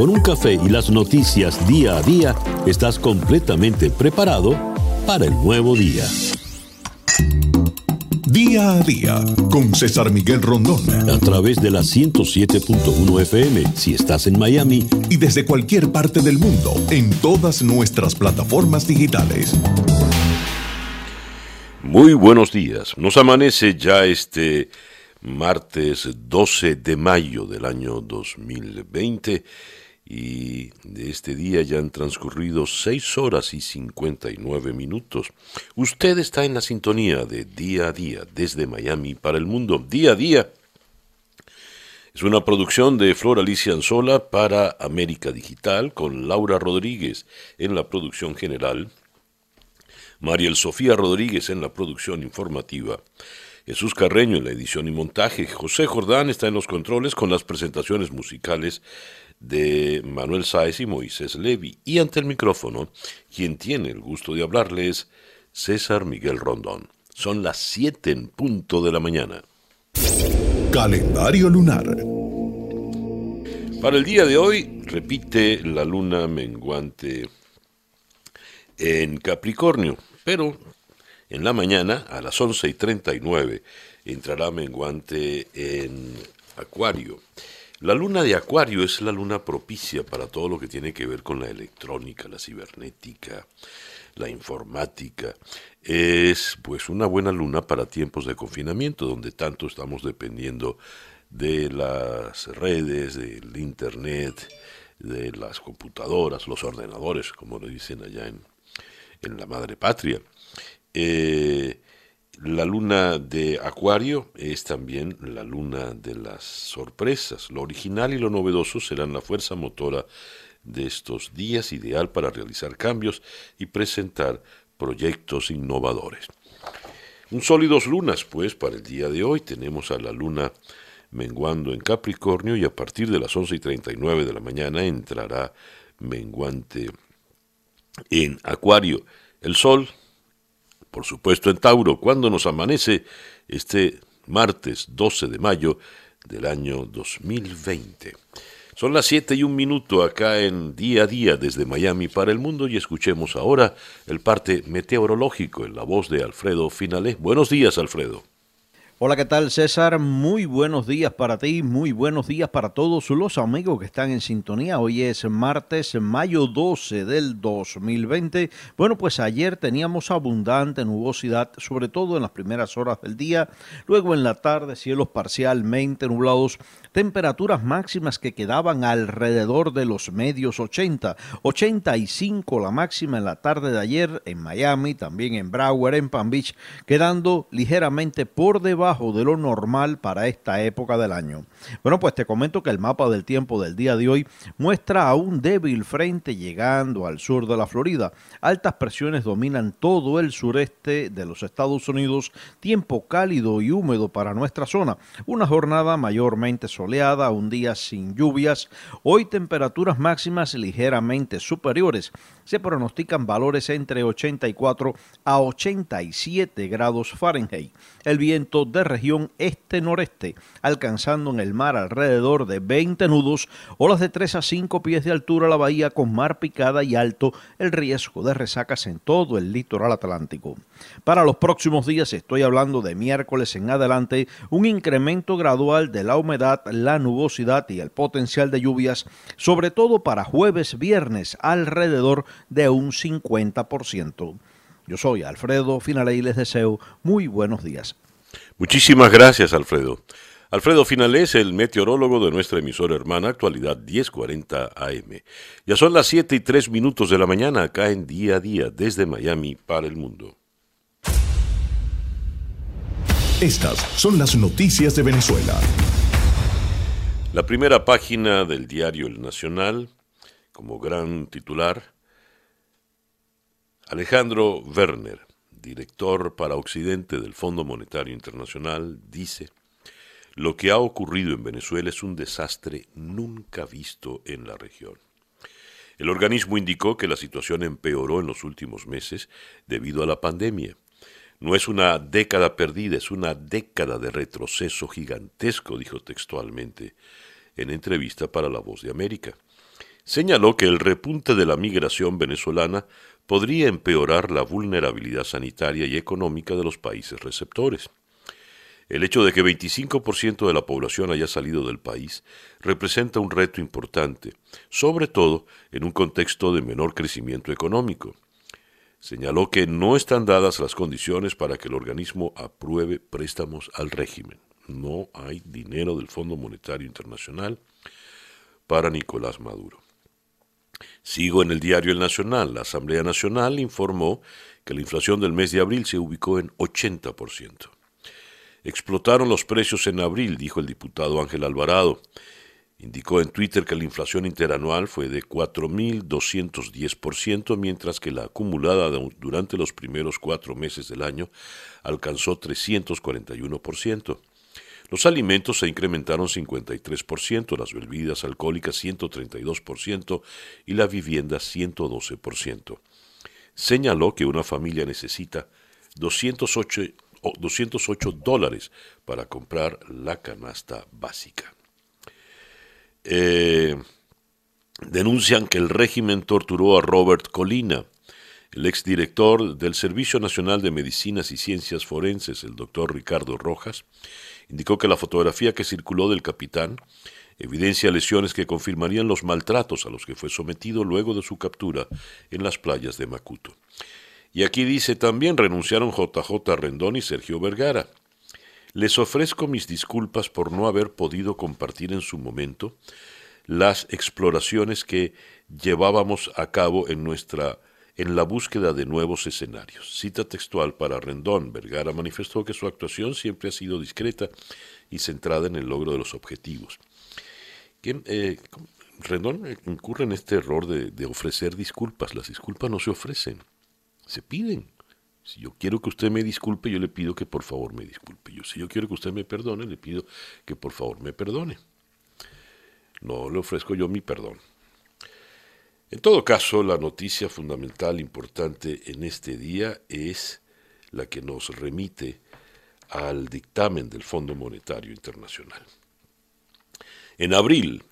con un café y las noticias día a día, estás completamente preparado para el nuevo día. Día a día con César Miguel Rondón. A través de la 107.1 FM si estás en Miami. Y desde cualquier parte del mundo en todas nuestras plataformas digitales. Muy buenos días. Nos amanece ya este martes 12 de mayo del año 2020 y de este día ya han transcurrido 6 horas y 59 minutos. Usted está en la sintonía de día a día desde Miami para el mundo. Día a día es una producción de Flor Alicia Anzola para América Digital con Laura Rodríguez en la producción general, Mariel Sofía Rodríguez en la producción informativa. Jesús Carreño en la edición y montaje. José Jordán está en los controles con las presentaciones musicales de Manuel Sáez y Moisés Levi. Y ante el micrófono, quien tiene el gusto de hablarles, César Miguel Rondón. Son las 7 en punto de la mañana. Calendario lunar. Para el día de hoy, repite la luna menguante en Capricornio, pero en la mañana, a las 11 y 39, entrará menguante en Acuario. La luna de Acuario es la luna propicia para todo lo que tiene que ver con la electrónica, la cibernética, la informática. Es pues una buena luna para tiempos de confinamiento, donde tanto estamos dependiendo de las redes, del internet, de las computadoras, los ordenadores, como lo dicen allá en, en la madre patria. Eh, la luna de Acuario es también la luna de las sorpresas. Lo original y lo novedoso serán la fuerza motora de estos días, ideal para realizar cambios y presentar proyectos innovadores. Un sólidos lunas, pues, para el día de hoy tenemos a la luna menguando en Capricornio y a partir de las 11 y 39 de la mañana entrará menguante en Acuario. El Sol por supuesto en Tauro, cuando nos amanece este martes 12 de mayo del año 2020. Son las 7 y un minuto acá en Día a Día desde Miami para el mundo y escuchemos ahora el parte meteorológico en la voz de Alfredo Finalé. Buenos días, Alfredo. Hola, ¿qué tal César? Muy buenos días para ti, muy buenos días para todos los amigos que están en sintonía. Hoy es martes, mayo 12 del 2020. Bueno, pues ayer teníamos abundante nubosidad, sobre todo en las primeras horas del día. Luego en la tarde, cielos parcialmente nublados, temperaturas máximas que quedaban alrededor de los medios 80. 85 la máxima en la tarde de ayer en Miami, también en Broward, en Palm Beach, quedando ligeramente por debajo de lo normal para esta época del año. Bueno, pues te comento que el mapa del tiempo del día de hoy muestra a un débil frente llegando al sur de la Florida. Altas presiones dominan todo el sureste de los Estados Unidos, tiempo cálido y húmedo para nuestra zona. Una jornada mayormente soleada, un día sin lluvias. Hoy temperaturas máximas ligeramente superiores. Se pronostican valores entre 84 a 87 grados Fahrenheit. El viento de región este-noreste, alcanzando en el mar alrededor de 20 nudos, olas de 3 a 5 pies de altura la bahía con mar picada y alto el riesgo de resacas en todo el litoral atlántico. Para los próximos días, estoy hablando de miércoles en adelante, un incremento gradual de la humedad, la nubosidad y el potencial de lluvias, sobre todo para jueves, viernes, alrededor de un 50%. Yo soy Alfredo Finale y les deseo muy buenos días. Muchísimas gracias, Alfredo. Alfredo Finales, el meteorólogo de nuestra emisora hermana, actualidad 1040 AM. Ya son las 7 y 3 minutos de la mañana acá en Día a Día desde Miami para el mundo. Estas son las noticias de Venezuela. La primera página del diario El Nacional, como gran titular, Alejandro Werner director para Occidente del Fondo Monetario Internacional, dice, lo que ha ocurrido en Venezuela es un desastre nunca visto en la región. El organismo indicó que la situación empeoró en los últimos meses debido a la pandemia. No es una década perdida, es una década de retroceso gigantesco, dijo textualmente en entrevista para La Voz de América. señaló que el repunte de la migración venezolana podría empeorar la vulnerabilidad sanitaria y económica de los países receptores. El hecho de que 25% de la población haya salido del país representa un reto importante, sobre todo en un contexto de menor crecimiento económico. Señaló que no están dadas las condiciones para que el organismo apruebe préstamos al régimen. No hay dinero del Fondo Monetario Internacional para Nicolás Maduro. Sigo en el diario El Nacional. La Asamblea Nacional informó que la inflación del mes de abril se ubicó en 80%. Explotaron los precios en abril, dijo el diputado Ángel Alvarado. Indicó en Twitter que la inflación interanual fue de 4.210%, mientras que la acumulada durante los primeros cuatro meses del año alcanzó 341%. Los alimentos se incrementaron 53%, las bebidas alcohólicas 132% y la vivienda 112%. Señaló que una familia necesita 208 208 dólares para comprar la canasta básica. Eh, denuncian que el régimen torturó a Robert Colina, el exdirector del Servicio Nacional de Medicinas y Ciencias Forenses, el doctor Ricardo Rojas, indicó que la fotografía que circuló del capitán evidencia lesiones que confirmarían los maltratos a los que fue sometido luego de su captura en las playas de Macuto. Y aquí dice también renunciaron JJ Rendón y Sergio Vergara. Les ofrezco mis disculpas por no haber podido compartir en su momento las exploraciones que llevábamos a cabo en nuestra en la búsqueda de nuevos escenarios. Cita textual para Rendón. Vergara manifestó que su actuación siempre ha sido discreta y centrada en el logro de los objetivos. Eh, Rendón incurre en este error de ofrecer disculpas. Las disculpas no se ofrecen se piden. Si yo quiero que usted me disculpe, yo le pido que por favor me disculpe. Yo, si yo quiero que usted me perdone, le pido que por favor me perdone. No le ofrezco yo mi perdón. En todo caso, la noticia fundamental importante en este día es la que nos remite al dictamen del Fondo Monetario Internacional. En abril,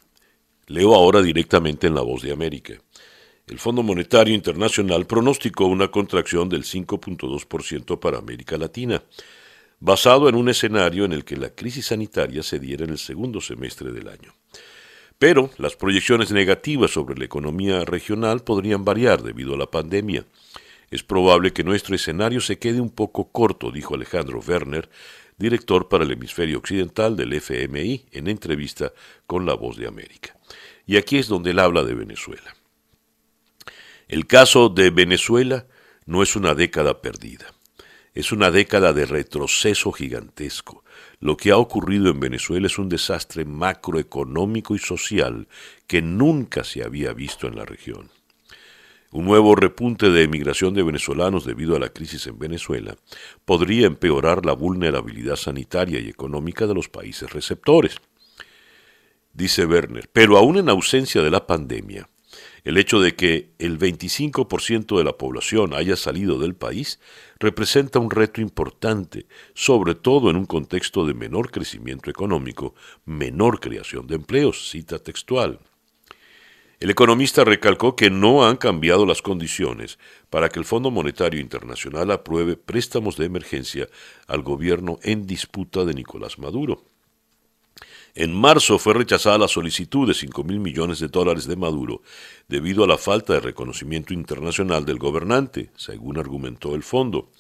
leo ahora directamente en La Voz de América, el Fondo Monetario Internacional pronosticó una contracción del 5.2% para América Latina, basado en un escenario en el que la crisis sanitaria se diera en el segundo semestre del año. Pero las proyecciones negativas sobre la economía regional podrían variar debido a la pandemia. Es probable que nuestro escenario se quede un poco corto, dijo Alejandro Werner, director para el hemisferio occidental del FMI, en entrevista con La Voz de América. Y aquí es donde él habla de Venezuela. El caso de Venezuela no es una década perdida, es una década de retroceso gigantesco. Lo que ha ocurrido en Venezuela es un desastre macroeconómico y social que nunca se había visto en la región. Un nuevo repunte de emigración de venezolanos debido a la crisis en Venezuela podría empeorar la vulnerabilidad sanitaria y económica de los países receptores. Dice Werner, pero aún en ausencia de la pandemia, el hecho de que el 25% de la población haya salido del país representa un reto importante, sobre todo en un contexto de menor crecimiento económico, menor creación de empleos, cita textual. El economista recalcó que no han cambiado las condiciones para que el Fondo Monetario Internacional apruebe préstamos de emergencia al gobierno en disputa de Nicolás Maduro. En marzo fue rechazada la solicitud de 5 mil millones de dólares de Maduro debido a la falta de reconocimiento internacional del gobernante, según argumentó el fondo.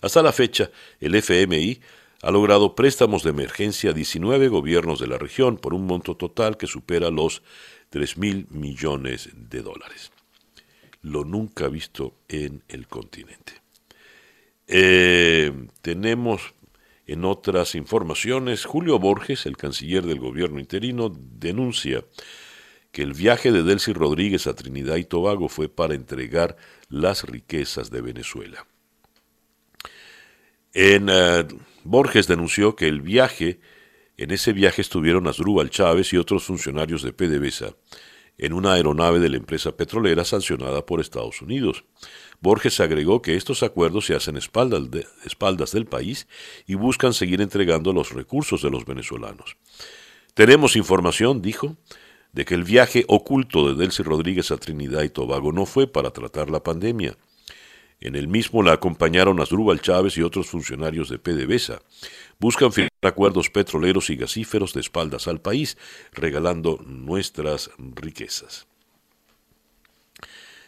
Hasta la fecha, el FMI ha logrado préstamos de emergencia a 19 gobiernos de la región por un monto total que supera los 3 mil millones de dólares. Lo nunca visto en el continente. Eh, tenemos en otras informaciones, Julio Borges, el canciller del gobierno interino, denuncia que el viaje de Delcy Rodríguez a Trinidad y Tobago fue para entregar las riquezas de Venezuela. En eh, Borges denunció que el viaje, en ese viaje estuvieron Asdrúbal Chávez y otros funcionarios de PDVSA en una aeronave de la empresa petrolera sancionada por Estados Unidos. Borges agregó que estos acuerdos se hacen espaldas, espaldas del país y buscan seguir entregando los recursos de los venezolanos. Tenemos información, dijo, de que el viaje oculto de Delcy Rodríguez a Trinidad y Tobago no fue para tratar la pandemia. En el mismo la acompañaron Asdrúbal Chávez y otros funcionarios de PDVSA. Buscan firmar acuerdos petroleros y gasíferos de espaldas al país, regalando nuestras riquezas.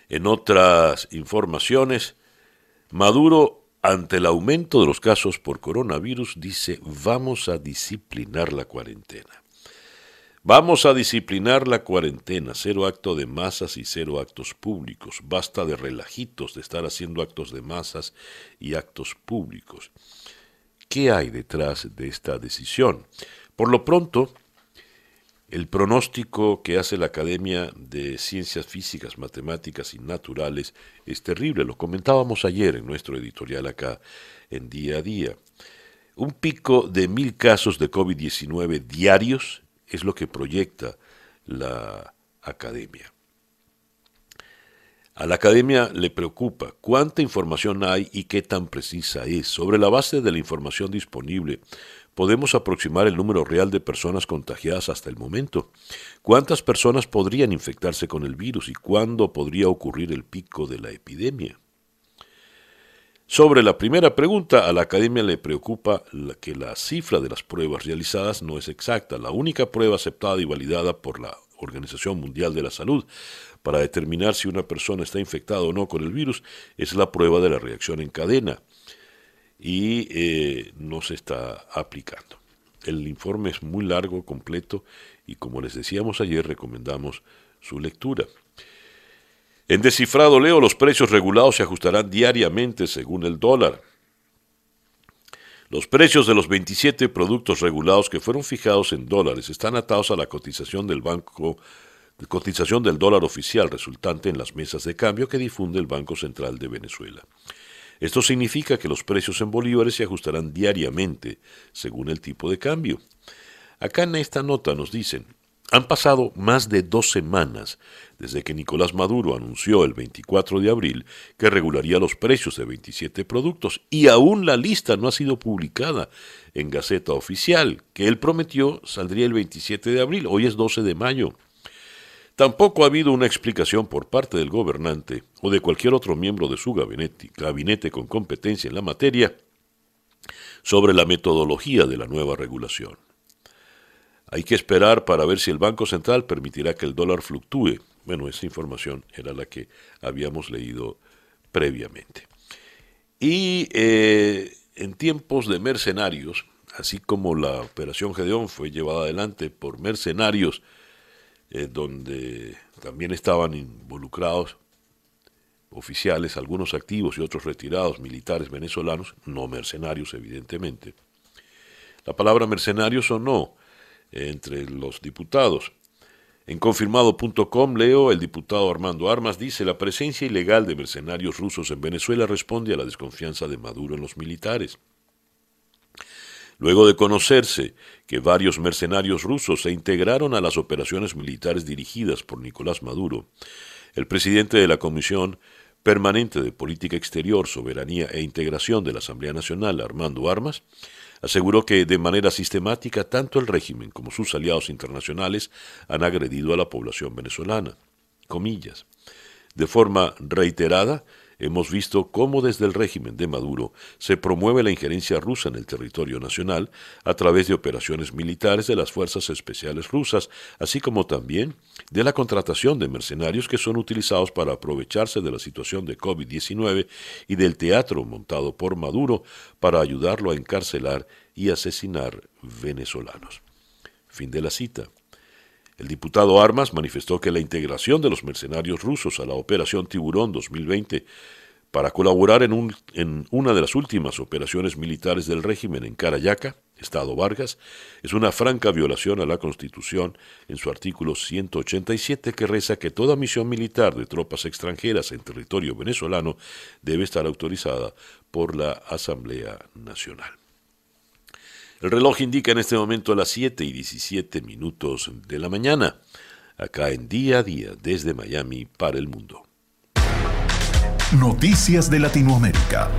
En otras informaciones, Maduro, ante el aumento de los casos por coronavirus, dice vamos a disciplinar la cuarentena. Vamos a disciplinar la cuarentena, cero acto de masas y cero actos públicos. Basta de relajitos, de estar haciendo actos de masas y actos públicos. ¿Qué hay detrás de esta decisión? Por lo pronto, el pronóstico que hace la Academia de Ciencias Físicas, Matemáticas y Naturales es terrible. Lo comentábamos ayer en nuestro editorial acá en día a día. Un pico de mil casos de COVID-19 diarios es lo que proyecta la academia. A la academia le preocupa cuánta información hay y qué tan precisa es. Sobre la base de la información disponible, podemos aproximar el número real de personas contagiadas hasta el momento. ¿Cuántas personas podrían infectarse con el virus y cuándo podría ocurrir el pico de la epidemia? Sobre la primera pregunta, a la academia le preocupa que la cifra de las pruebas realizadas no es exacta. La única prueba aceptada y validada por la Organización Mundial de la Salud para determinar si una persona está infectada o no con el virus es la prueba de la reacción en cadena y eh, no se está aplicando. El informe es muy largo, completo y como les decíamos ayer recomendamos su lectura. En descifrado leo, los precios regulados se ajustarán diariamente según el dólar. Los precios de los 27 productos regulados que fueron fijados en dólares están atados a la cotización del banco cotización del dólar oficial resultante en las mesas de cambio que difunde el Banco Central de Venezuela. Esto significa que los precios en bolívares se ajustarán diariamente según el tipo de cambio. Acá en esta nota nos dicen, han pasado más de dos semanas desde que Nicolás Maduro anunció el 24 de abril que regularía los precios de 27 productos y aún la lista no ha sido publicada en Gaceta Oficial, que él prometió saldría el 27 de abril, hoy es 12 de mayo. Tampoco ha habido una explicación por parte del gobernante o de cualquier otro miembro de su gabinete, con competencia en la materia sobre la metodología de la nueva regulación. Hay que esperar para ver si el Banco Central permitirá que el dólar fluctúe. Bueno, esa información era la que habíamos leído previamente. Y eh, en tiempos de mercenarios, así como la operación Gedeón fue llevada adelante por mercenarios, eh, donde también estaban involucrados oficiales, algunos activos y otros retirados, militares venezolanos, no mercenarios evidentemente. La palabra mercenarios o no entre los diputados. En confirmado.com leo, el diputado Armando Armas dice, la presencia ilegal de mercenarios rusos en Venezuela responde a la desconfianza de Maduro en los militares. Luego de conocerse que varios mercenarios rusos se integraron a las operaciones militares dirigidas por Nicolás Maduro, el presidente de la Comisión Permanente de Política Exterior, Soberanía e Integración de la Asamblea Nacional, Armando Armas, aseguró que de manera sistemática tanto el régimen como sus aliados internacionales han agredido a la población venezolana. Comillas. De forma reiterada, hemos visto cómo desde el régimen de Maduro se promueve la injerencia rusa en el territorio nacional a través de operaciones militares de las fuerzas especiales rusas, así como también de la contratación de mercenarios que son utilizados para aprovecharse de la situación de COVID-19 y del teatro montado por Maduro para ayudarlo a encarcelar y asesinar venezolanos. Fin de la cita. El diputado Armas manifestó que la integración de los mercenarios rusos a la Operación Tiburón 2020 para colaborar en, una de las últimas operaciones militares del régimen en Carayaca, Estado Vargas, es una franca violación a la Constitución en su artículo 187 que reza que toda misión militar de tropas extranjeras en territorio venezolano debe estar autorizada por la Asamblea Nacional. El reloj indica en este momento las 7 y 17 minutos de la mañana, acá en día a día desde Miami para el mundo. Noticias de Latinoamérica.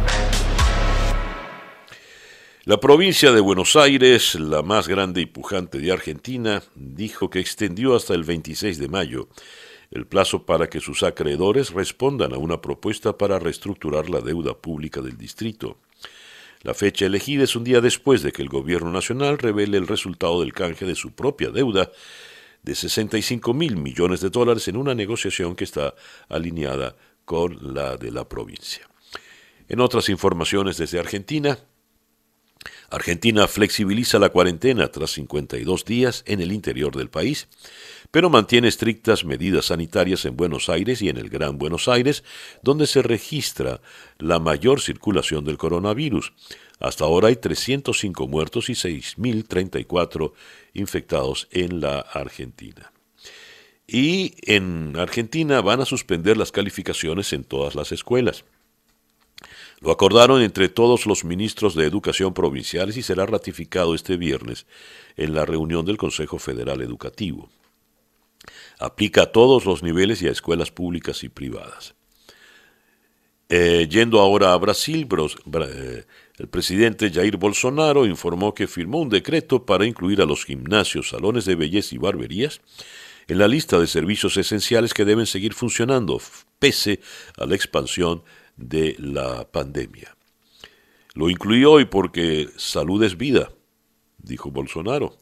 La provincia de Buenos Aires, la más grande y pujante de Argentina, dijo que extendió hasta el 26 de mayo el plazo para que sus acreedores respondan a una propuesta para reestructurar la deuda pública del distrito. La fecha elegida es un día después de que el gobierno nacional revele el resultado del canje de su propia deuda de 65 mil millones de dólares en una negociación que está alineada con la de la provincia. En otras informaciones desde Argentina, Argentina flexibiliza la cuarentena tras 52 días en el interior del país, pero mantiene estrictas medidas sanitarias en Buenos Aires y en el Gran Buenos Aires, donde se registra la mayor circulación del coronavirus. Hasta ahora hay 305 muertos y 6.034 infectados en la Argentina. Y en Argentina van a suspender las calificaciones en todas las escuelas. Lo acordaron entre todos los ministros de Educación provinciales y será ratificado este viernes en la reunión del Consejo Federal Educativo. Aplica a todos los niveles y a escuelas públicas y privadas. Eh, yendo ahora a Brasil, eh, el presidente Jair Bolsonaro informó que firmó un decreto para incluir a los gimnasios, salones de belleza y barberías en la lista de servicios esenciales que deben seguir funcionando, pese a la expansión de la pandemia. Lo incluyó hoy porque salud es vida, dijo Bolsonaro.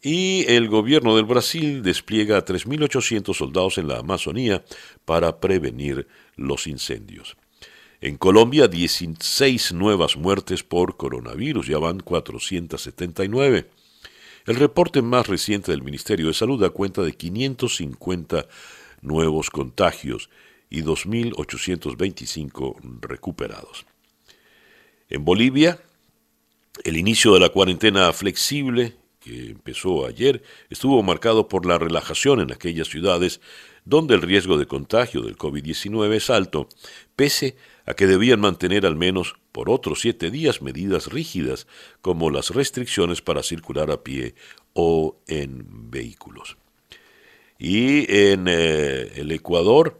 Y el gobierno del Brasil despliega a 3.800 soldados en la Amazonía para prevenir los incendios. En Colombia, 16 nuevas muertes por coronavirus, ya van 479. El reporte más reciente del Ministerio de Salud da cuenta de 550 nuevos contagios y 2.825 recuperados. En Bolivia, el inicio de la cuarentena flexible, que empezó ayer, estuvo marcado por la relajación en aquellas ciudades donde el riesgo de contagio del COVID-19 es alto, pese a que debían mantener al menos por otros siete días medidas rígidas como las restricciones para circular a pie o en vehículos. Y en eh, el Ecuador,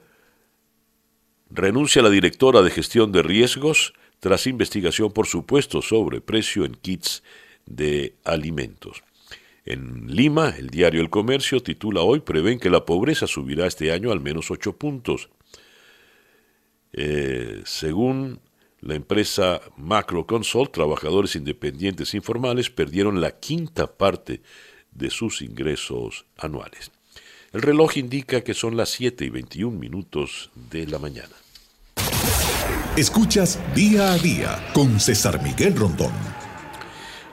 Renuncia la directora de gestión de riesgos tras investigación por supuesto sobreprecio en kits de alimentos. En Lima, el diario El Comercio titula hoy prevén que la pobreza subirá este año al menos 8 puntos. Eh, según la empresa Macroconsult, trabajadores independientes informales perdieron la quinta parte de sus ingresos anuales. El reloj indica que son las 7 y 21 minutos de la mañana. Escuchas día a día con César Miguel Rondón.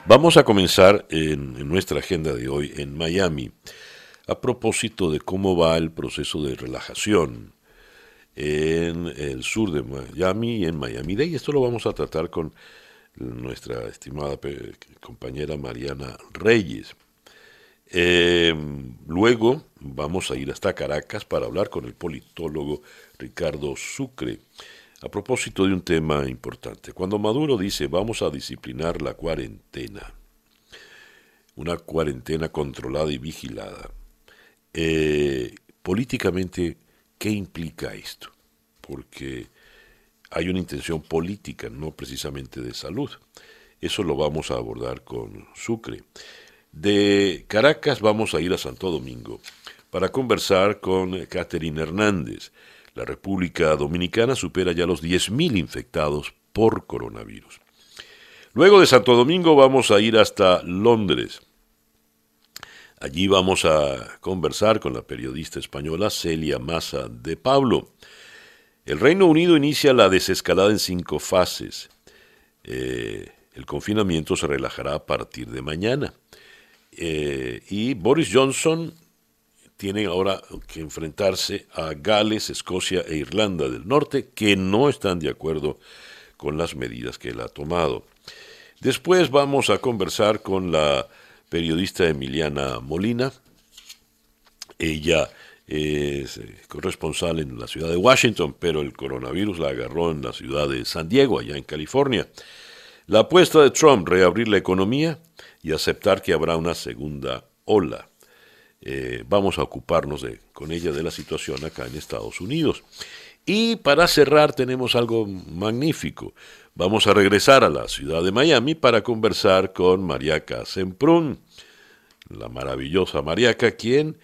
Vamos a comenzar en, nuestra agenda de hoy en Miami a propósito de cómo va el proceso de relajación en el sur de Miami y en Miami Day. Esto lo vamos a tratar con nuestra estimada compañera Mariana Reyes. Em, luego vamos a ir hasta Caracas para hablar con el politólogo Ricardo Sucre a propósito de un tema importante. Cuando Maduro dice vamos a disciplinar la cuarentena, una cuarentena controlada y vigilada, eh, políticamente, ¿qué implica esto? Porque hay una intención política, no precisamente de salud. Eso lo vamos a abordar con Sucre. De Caracas vamos a ir a Santo Domingo para conversar con Catherine Hernández. La República Dominicana supera ya los 10.000 infectados por coronavirus. Luego de Santo Domingo vamos a ir hasta Londres. Allí vamos a conversar con la periodista española Celia Massa de Pablo. El Reino Unido inicia la desescalada en cinco fases. Eh, el confinamiento se relajará a partir de mañana. Eh, y Boris Johnson tiene ahora que enfrentarse a Gales, Escocia e Irlanda del Norte, que no están de acuerdo con las medidas que él ha tomado. Después vamos a conversar con la periodista Emiliana Molina. Ella es eh, corresponsal en la ciudad de Washington, pero el coronavirus la agarró en la ciudad de San Diego, allá en California. La apuesta de Trump, reabrir la economía, y aceptar que habrá una segunda ola. Eh, vamos a ocuparnos de, con ella de la situación acá en Estados Unidos. Y para cerrar tenemos algo magnífico. Vamos a regresar a la ciudad de Miami para conversar con Mariaca Semprún, la maravillosa Mariaca, quien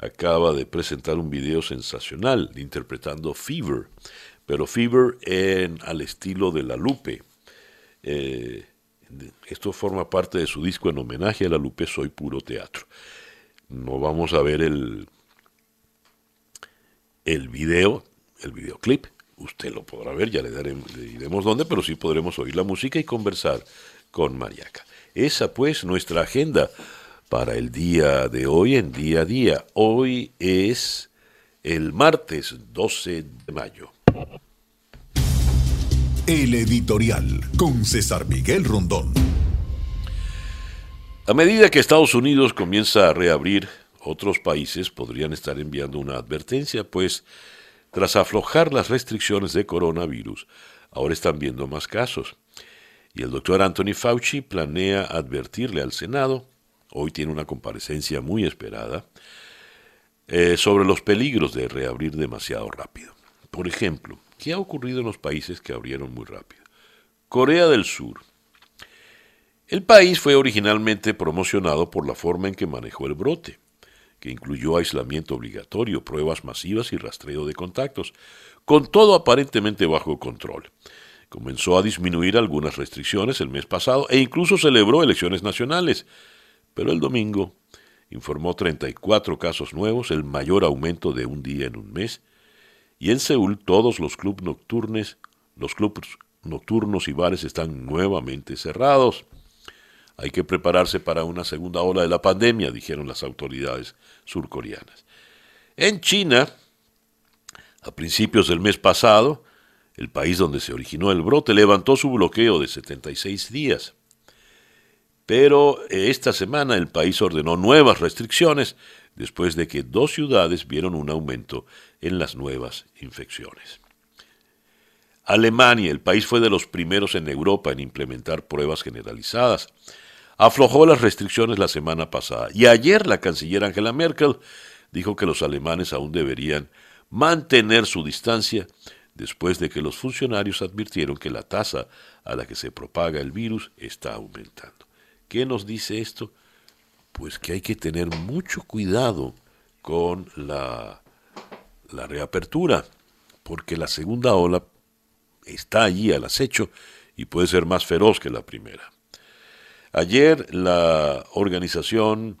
acaba de presentar un video sensacional interpretando Fever, pero Fever en, al estilo de La Lupe. Eh, esto forma parte de su disco en homenaje a La Lupe, Soy Puro Teatro. No vamos a ver el, el video, el videoclip, usted lo podrá ver, ya le, daremos, diremos dónde, pero sí podremos oír la música y conversar con Mariaca. Esa pues nuestra agenda para el día de hoy en día a día. Hoy es el martes 12 de mayo. El editorial con César Miguel Rondón. A medida que Estados Unidos comienza a reabrir, otros países podrían estar enviando una advertencia, pues tras aflojar las restricciones de coronavirus, ahora están viendo más casos. Y el doctor Anthony Fauci planea advertirle al Senado hoy tiene una comparecencia muy esperada, eh, sobre los peligros de reabrir demasiado rápido. Por ejemplo, ¿qué ha ocurrido en los países que abrieron muy rápido? Corea del Sur. El país fue originalmente promocionado por la forma en que manejó el brote, que incluyó aislamiento obligatorio, pruebas masivas y rastreo de contactos, con todo aparentemente bajo control. Comenzó a disminuir algunas restricciones el mes pasado e incluso celebró elecciones nacionales, pero el domingo informó 34 casos nuevos, el mayor aumento de un día en un mes, y en Seúl todos los clubes nocturnos, los clubes nocturnos y bares están nuevamente cerrados. Hay que prepararse para una segunda ola de la pandemia, dijeron las autoridades surcoreanas. En China, a principios del mes pasado, el país donde se originó el brote levantó su bloqueo de 76 días. Pero eh, esta semana el país ordenó nuevas restricciones después de que dos ciudades vieron un aumento en las nuevas infecciones. Alemania, el país fue de los primeros en Europa en implementar pruebas generalizadas. Aflojó las restricciones la semana pasada y ayer la canciller Angela Merkel dijo que los alemanes aún deberían mantener su distancia después de que los funcionarios advirtieron que la tasa a la que se propaga el virus está aumentando. ¿Qué nos dice esto? Pues que hay que tener mucho cuidado con la, la reapertura, porque la segunda ola está allí al acecho y puede ser más feroz que la primera. Ayer la Organización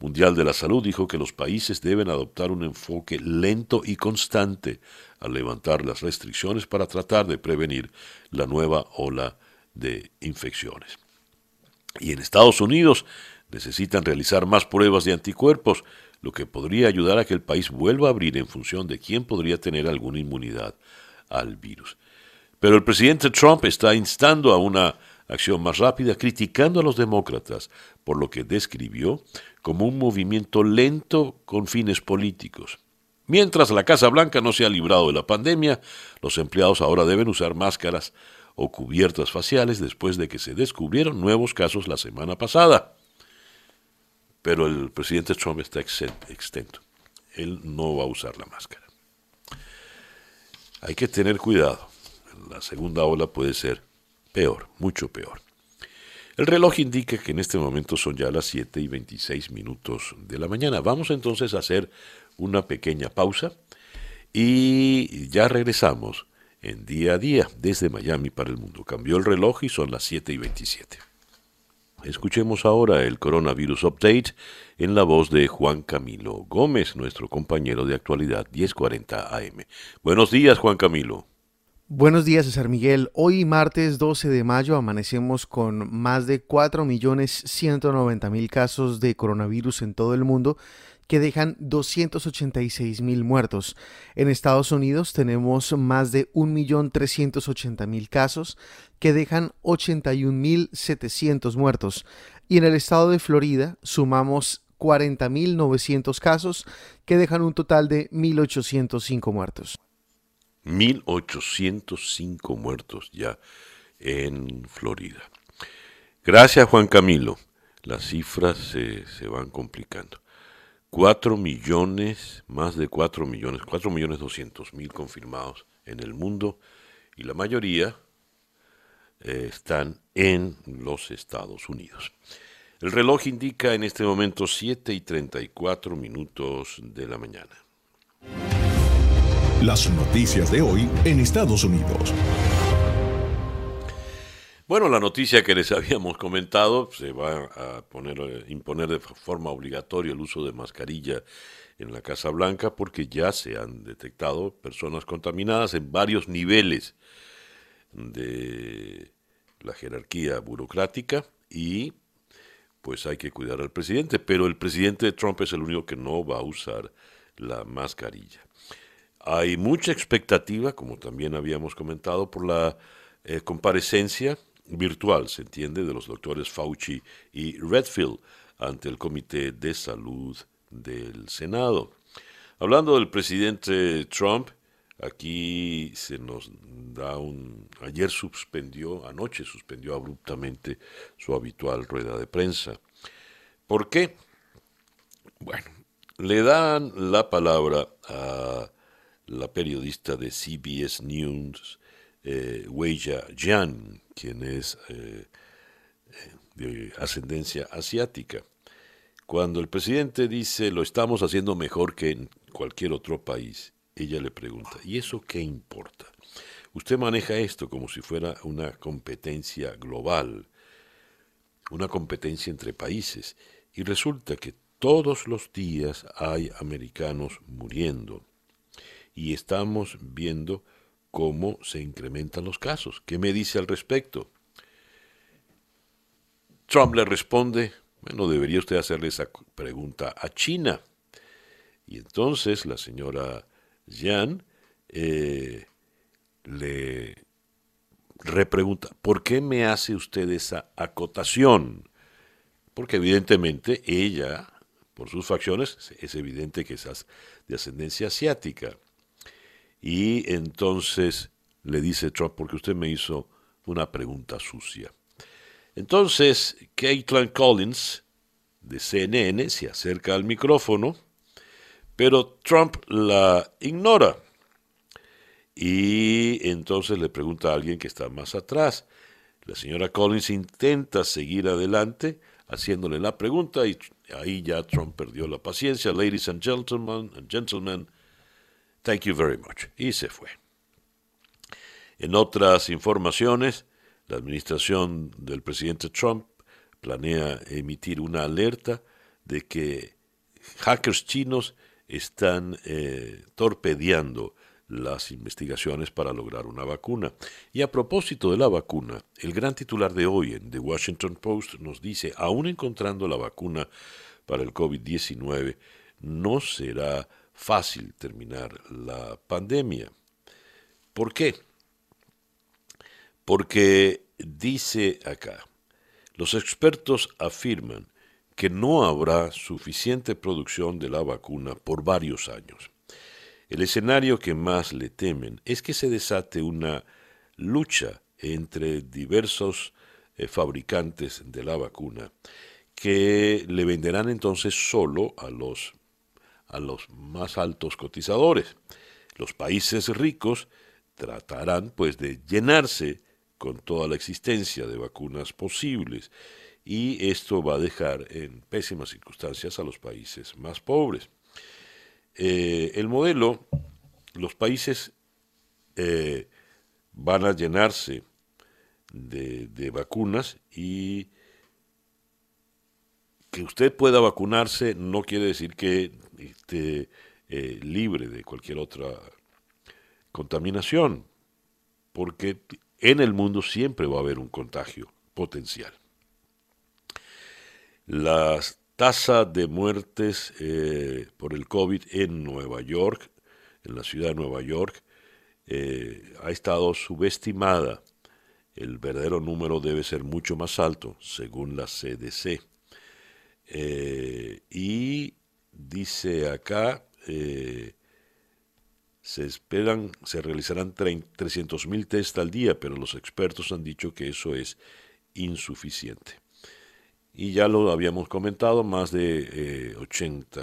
Mundial de la Salud dijo que los países deben adoptar un enfoque lento y constante al levantar las restricciones para tratar de prevenir la nueva ola de infecciones. Y en Estados Unidos necesitan realizar más pruebas de anticuerpos, lo que podría ayudar a que el país vuelva a abrir en función de quién podría tener alguna inmunidad al virus. Pero el presidente Trump está instando a una acción más rápida, criticando a los demócratas por lo que describió como un movimiento lento con fines políticos. Mientras la Casa Blanca no se ha librado de la pandemia, los empleados ahora deben usar máscaras o cubiertas faciales después de que se descubrieron nuevos casos la semana pasada. Pero el presidente Trump está extento. Él no va a usar la máscara. Hay que tener cuidado. La segunda ola puede ser peor, mucho peor. El reloj indica que en este momento son ya las 7 y 26 minutos de la mañana. Vamos entonces a hacer una pequeña pausa y ya regresamos en día a día desde Miami para el mundo. Cambió el reloj y son las 7 y 27. Escuchemos ahora el Coronavirus Update en la voz de Juan Camilo Gómez, nuestro compañero de actualidad 1040 AM. Buenos días, Juan Camilo. Buenos días, César Miguel. Hoy, martes 12 de mayo, amanecemos con más de 4.190.000 casos de coronavirus en todo el mundo que dejan 286 mil muertos. En Estados Unidos tenemos más de 1.380.000 casos que dejan 81.700 muertos. Y en el estado de Florida sumamos 40.900 casos que dejan un total de 1.805 muertos. 1.805 muertos ya en Florida. Gracias Juan Camilo. Las cifras se, se van complicando. 4 millones, más de 4 millones, 4 millones 200 mil confirmados en el mundo y la mayoría eh, están en los Estados Unidos. El reloj indica en este momento 7 y 34 minutos de la mañana. Las noticias de hoy en Estados Unidos. Bueno, la noticia que les habíamos comentado, se va a poner, eh, imponer de forma obligatoria el uso de mascarilla en la Casa Blanca porque ya se han detectado personas contaminadas en varios niveles de la jerarquía burocrática y pues hay que cuidar al presidente, pero el presidente Trump es el único que no va a usar la mascarilla. Hay mucha expectativa, como también habíamos comentado, por la eh, comparecencia virtual, se entiende, de los doctores Fauci y Redfield ante el Comité de Salud del Senado. Hablando del presidente Trump, aquí se nos da un... Ayer suspendió, anoche suspendió abruptamente su habitual rueda de prensa. ¿Por qué? Bueno, le dan la palabra a la periodista de CBS News, eh, Weija Jian, quien es eh, eh, de ascendencia asiática. Cuando el presidente dice lo estamos haciendo mejor que en cualquier otro país, ella le pregunta, ¿y eso qué importa? Usted maneja esto como si fuera una competencia global, una competencia entre países, y resulta que todos los días hay americanos muriendo y estamos viendo cómo se incrementan los casos. ¿Qué me dice al respecto? Trump le responde, bueno, debería usted hacerle esa pregunta a China. Y entonces la señora Yan eh, le repregunta, ¿por qué me hace usted esa acotación? Porque evidentemente ella, por sus facciones, es evidente que es de ascendencia asiática. Y entonces le dice Trump, porque usted me hizo una pregunta sucia. Entonces, Caitlin Collins, de CNN, se acerca al micrófono, pero Trump la ignora. Y entonces le pregunta a alguien que está más atrás. La señora Collins intenta seguir adelante haciéndole la pregunta y ahí ya Trump perdió la paciencia. Ladies and gentlemen, and gentlemen Thank you very much. Y se fue. En otras informaciones, la administración del presidente Trump planea emitir una alerta de que hackers chinos están eh, torpedeando las investigaciones para lograr una vacuna. Y a propósito de la vacuna, el gran titular de hoy en The Washington Post nos dice, aún encontrando la vacuna para el COVID-19, no será fácil terminar la pandemia. ¿Por qué? Porque dice acá, los expertos afirman que no habrá suficiente producción de la vacuna por varios años. El escenario que más le temen es que se desate una lucha entre diversos eh, fabricantes de la vacuna que le venderán entonces solo a los a los más altos cotizadores. Los países ricos tratarán pues de llenarse con toda la existencia de vacunas posibles y esto va a dejar en pésimas circunstancias a los países más pobres. Eh, el modelo, los países eh, van a llenarse de, de vacunas y que usted pueda vacunarse no quiere decir que esté eh, libre de cualquier otra contaminación, porque en el mundo siempre va a haber un contagio potencial. La tasa de muertes eh, por el COVID en Nueva York, en la ciudad de Nueva York, eh, ha estado subestimada. El verdadero número debe ser mucho más alto, según la CDC. y dice acá, eh, se esperan, se realizarán 300.000 test al día, pero los expertos han dicho que eso es insuficiente. Y ya lo habíamos comentado, más de eh, 80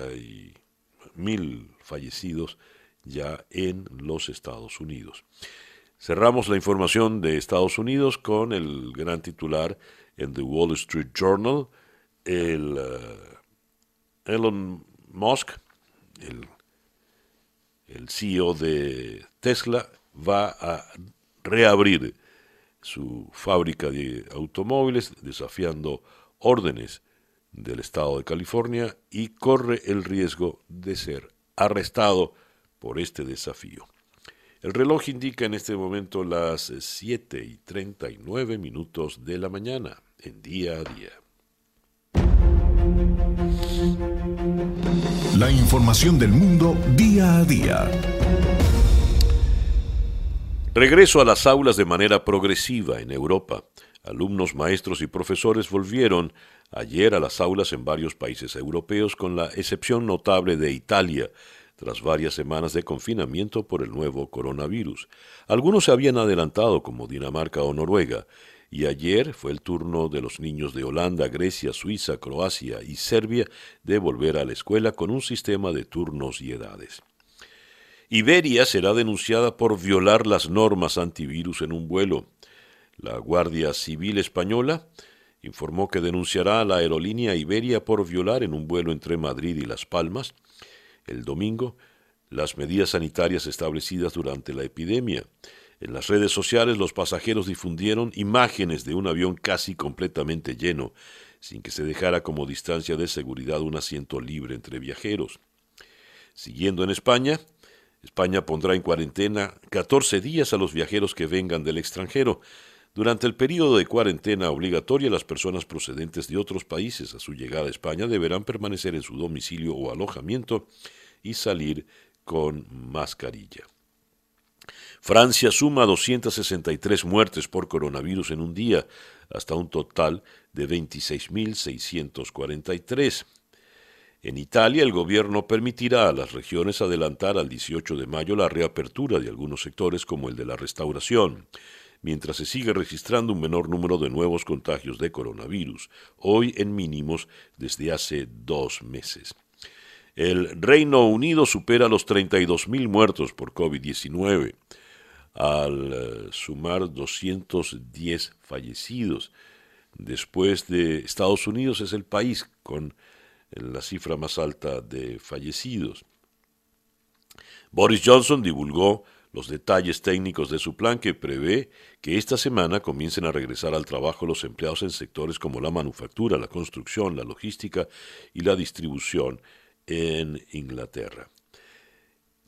mil fallecidos ya en los Estados Unidos. Cerramos la información de Estados Unidos con el gran titular en The Wall Street Journal, el eh, Elon Musk, el, CEO de Tesla, va a reabrir su fábrica de automóviles desafiando órdenes del estado de California y corre el riesgo de ser arrestado por este desafío. El reloj indica en este momento las 7 y 39 minutos de la mañana, en día a día. La información del mundo día a día. Regreso a las aulas de manera progresiva en Europa. Alumnos, maestros y profesores volvieron ayer a las aulas en varios países europeos, con la excepción notable de Italia, tras varias semanas de confinamiento por el nuevo coronavirus. Algunos se habían adelantado, como Dinamarca o Noruega, y ayer fue el turno de los niños de Holanda, Grecia, Suiza, Croacia y Serbia de volver a la escuela con un sistema de turnos y edades. Iberia será denunciada por violar las normas antivirus en un vuelo. La Guardia Civil Española informó que denunciará a la aerolínea Iberia por violar en un vuelo entre Madrid y Las Palmas el domingo las medidas sanitarias establecidas durante la epidemia. En las redes sociales los pasajeros difundieron imágenes de un avión casi completamente lleno, sin que se dejara como distancia de seguridad un asiento libre entre viajeros. Siguiendo en España, España pondrá en cuarentena 14 días a los viajeros que vengan del extranjero. Durante el periodo de cuarentena obligatoria, las personas procedentes de otros países a su llegada a España deberán permanecer en su domicilio o alojamiento y salir con mascarilla. Francia suma 263 muertes por coronavirus en un día, hasta un total de 26.643. En Italia, el gobierno permitirá a las regiones adelantar al 18 de mayo la reapertura de algunos sectores como el de la restauración, mientras se sigue registrando un menor número de nuevos contagios de coronavirus, hoy en mínimos desde hace dos meses. El Reino Unido supera los 32.000 muertos por COVID-19, al eh, sumar 210 fallecidos. Después de Estados Unidos es el país con eh, la cifra más alta de fallecidos. Boris Johnson divulgó los detalles técnicos de su plan que prevé que esta semana comiencen a regresar al trabajo los empleados en sectores como la manufactura, la construcción, la logística y la distribución en Inglaterra.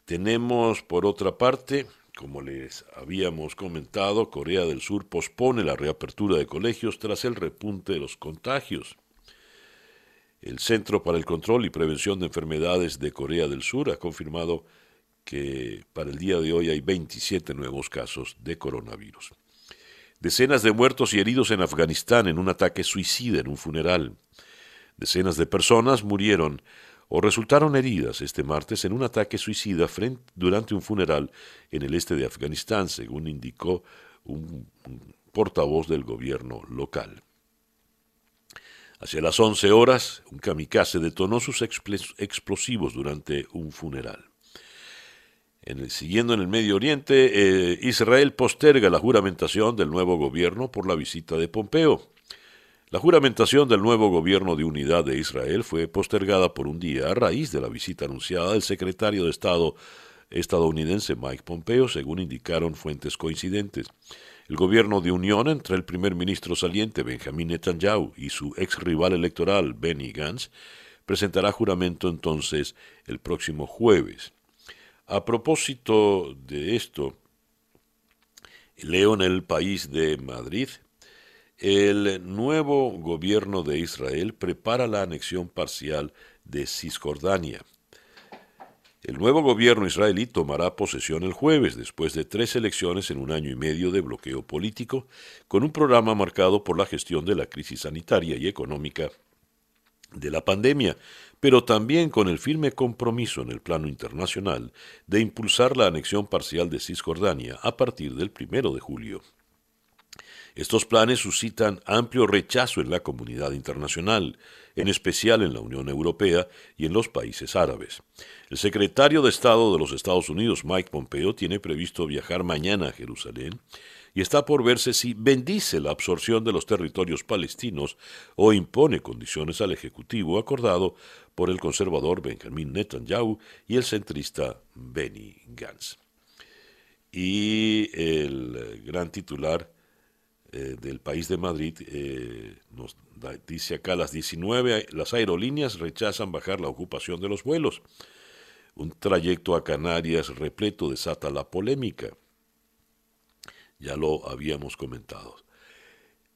Tenemos, por otra parte, como les habíamos comentado, Corea del Sur pospone la reapertura de colegios tras el repunte de los contagios. El Centro para el Control y Prevención de Enfermedades de Corea del Sur ha confirmado que para el día de hoy hay 27 nuevos casos de coronavirus. Decenas de muertos y heridos en Afganistán en un ataque suicida en un funeral. Decenas de personas murieron o resultaron heridas este martes en un ataque suicida durante un funeral en el este de Afganistán, según indicó un, portavoz del gobierno local. Hacia las 11 horas, un kamikaze detonó sus explosivos durante un funeral. siguiendo en el Medio Oriente, eh, Israel posterga la juramentación del nuevo gobierno por la visita de Pompeo. La juramentación del nuevo gobierno de unidad de Israel fue postergada por un día a raíz de la visita anunciada del secretario de Estado estadounidense Mike Pompeo, según indicaron fuentes coincidentes. El gobierno de unión entre el primer ministro saliente Benjamin Netanyahu y su ex rival electoral Benny Gantz presentará juramento entonces el próximo jueves. A propósito de esto, leo en el país de Madrid el nuevo gobierno de Israel prepara la anexión parcial de Cisjordania. El nuevo gobierno israelí tomará posesión el jueves, después de tres elecciones en un año y medio de bloqueo político, con un programa marcado por la gestión de la crisis sanitaria y económica de la pandemia, pero también con el firme compromiso en el plano internacional de impulsar la anexión parcial de Cisjordania a partir del primero de julio. Estos planes suscitan amplio rechazo en la comunidad internacional, en especial en la Unión Europea y en los países árabes. El secretario de Estado de los Estados Unidos, Mike Pompeo, tiene previsto viajar mañana a Jerusalén y está por verse si bendice la absorción de los territorios palestinos o impone condiciones al Ejecutivo acordado por el conservador Benjamin Netanyahu y el centrista Benny Gantz. Y el gran titular eh, del país de Madrid eh, nos dice acá las 19 las aerolíneas rechazan bajar la ocupación de los vuelos. Un trayecto a Canarias repleto desata la polémica. Ya lo habíamos comentado.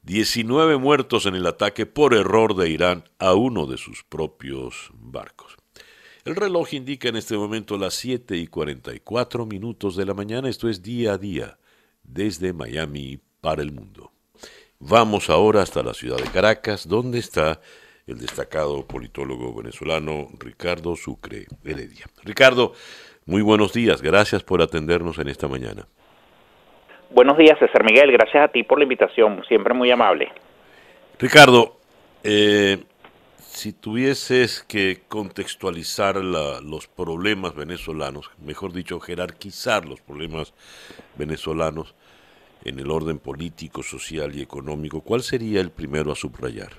19 muertos en el ataque por error de Irán a uno de sus propios barcos. El reloj indica en este momento las 7 y 44 minutos de la mañana, esto es día a día, desde Miami para el mundo. Vamos ahora hasta la ciudad de Caracas, donde está el destacado politólogo venezolano Ricardo Sucre Heredia. Ricardo, muy buenos días, gracias por atendernos en esta mañana. Buenos días, César Miguel, gracias a ti por la invitación, siempre muy amable. Ricardo, eh, si tuvieses que contextualizar los problemas venezolanos, mejor dicho, jerarquizar los problemas venezolanos en el orden político, social y económico, ¿cuál sería el primero a subrayar?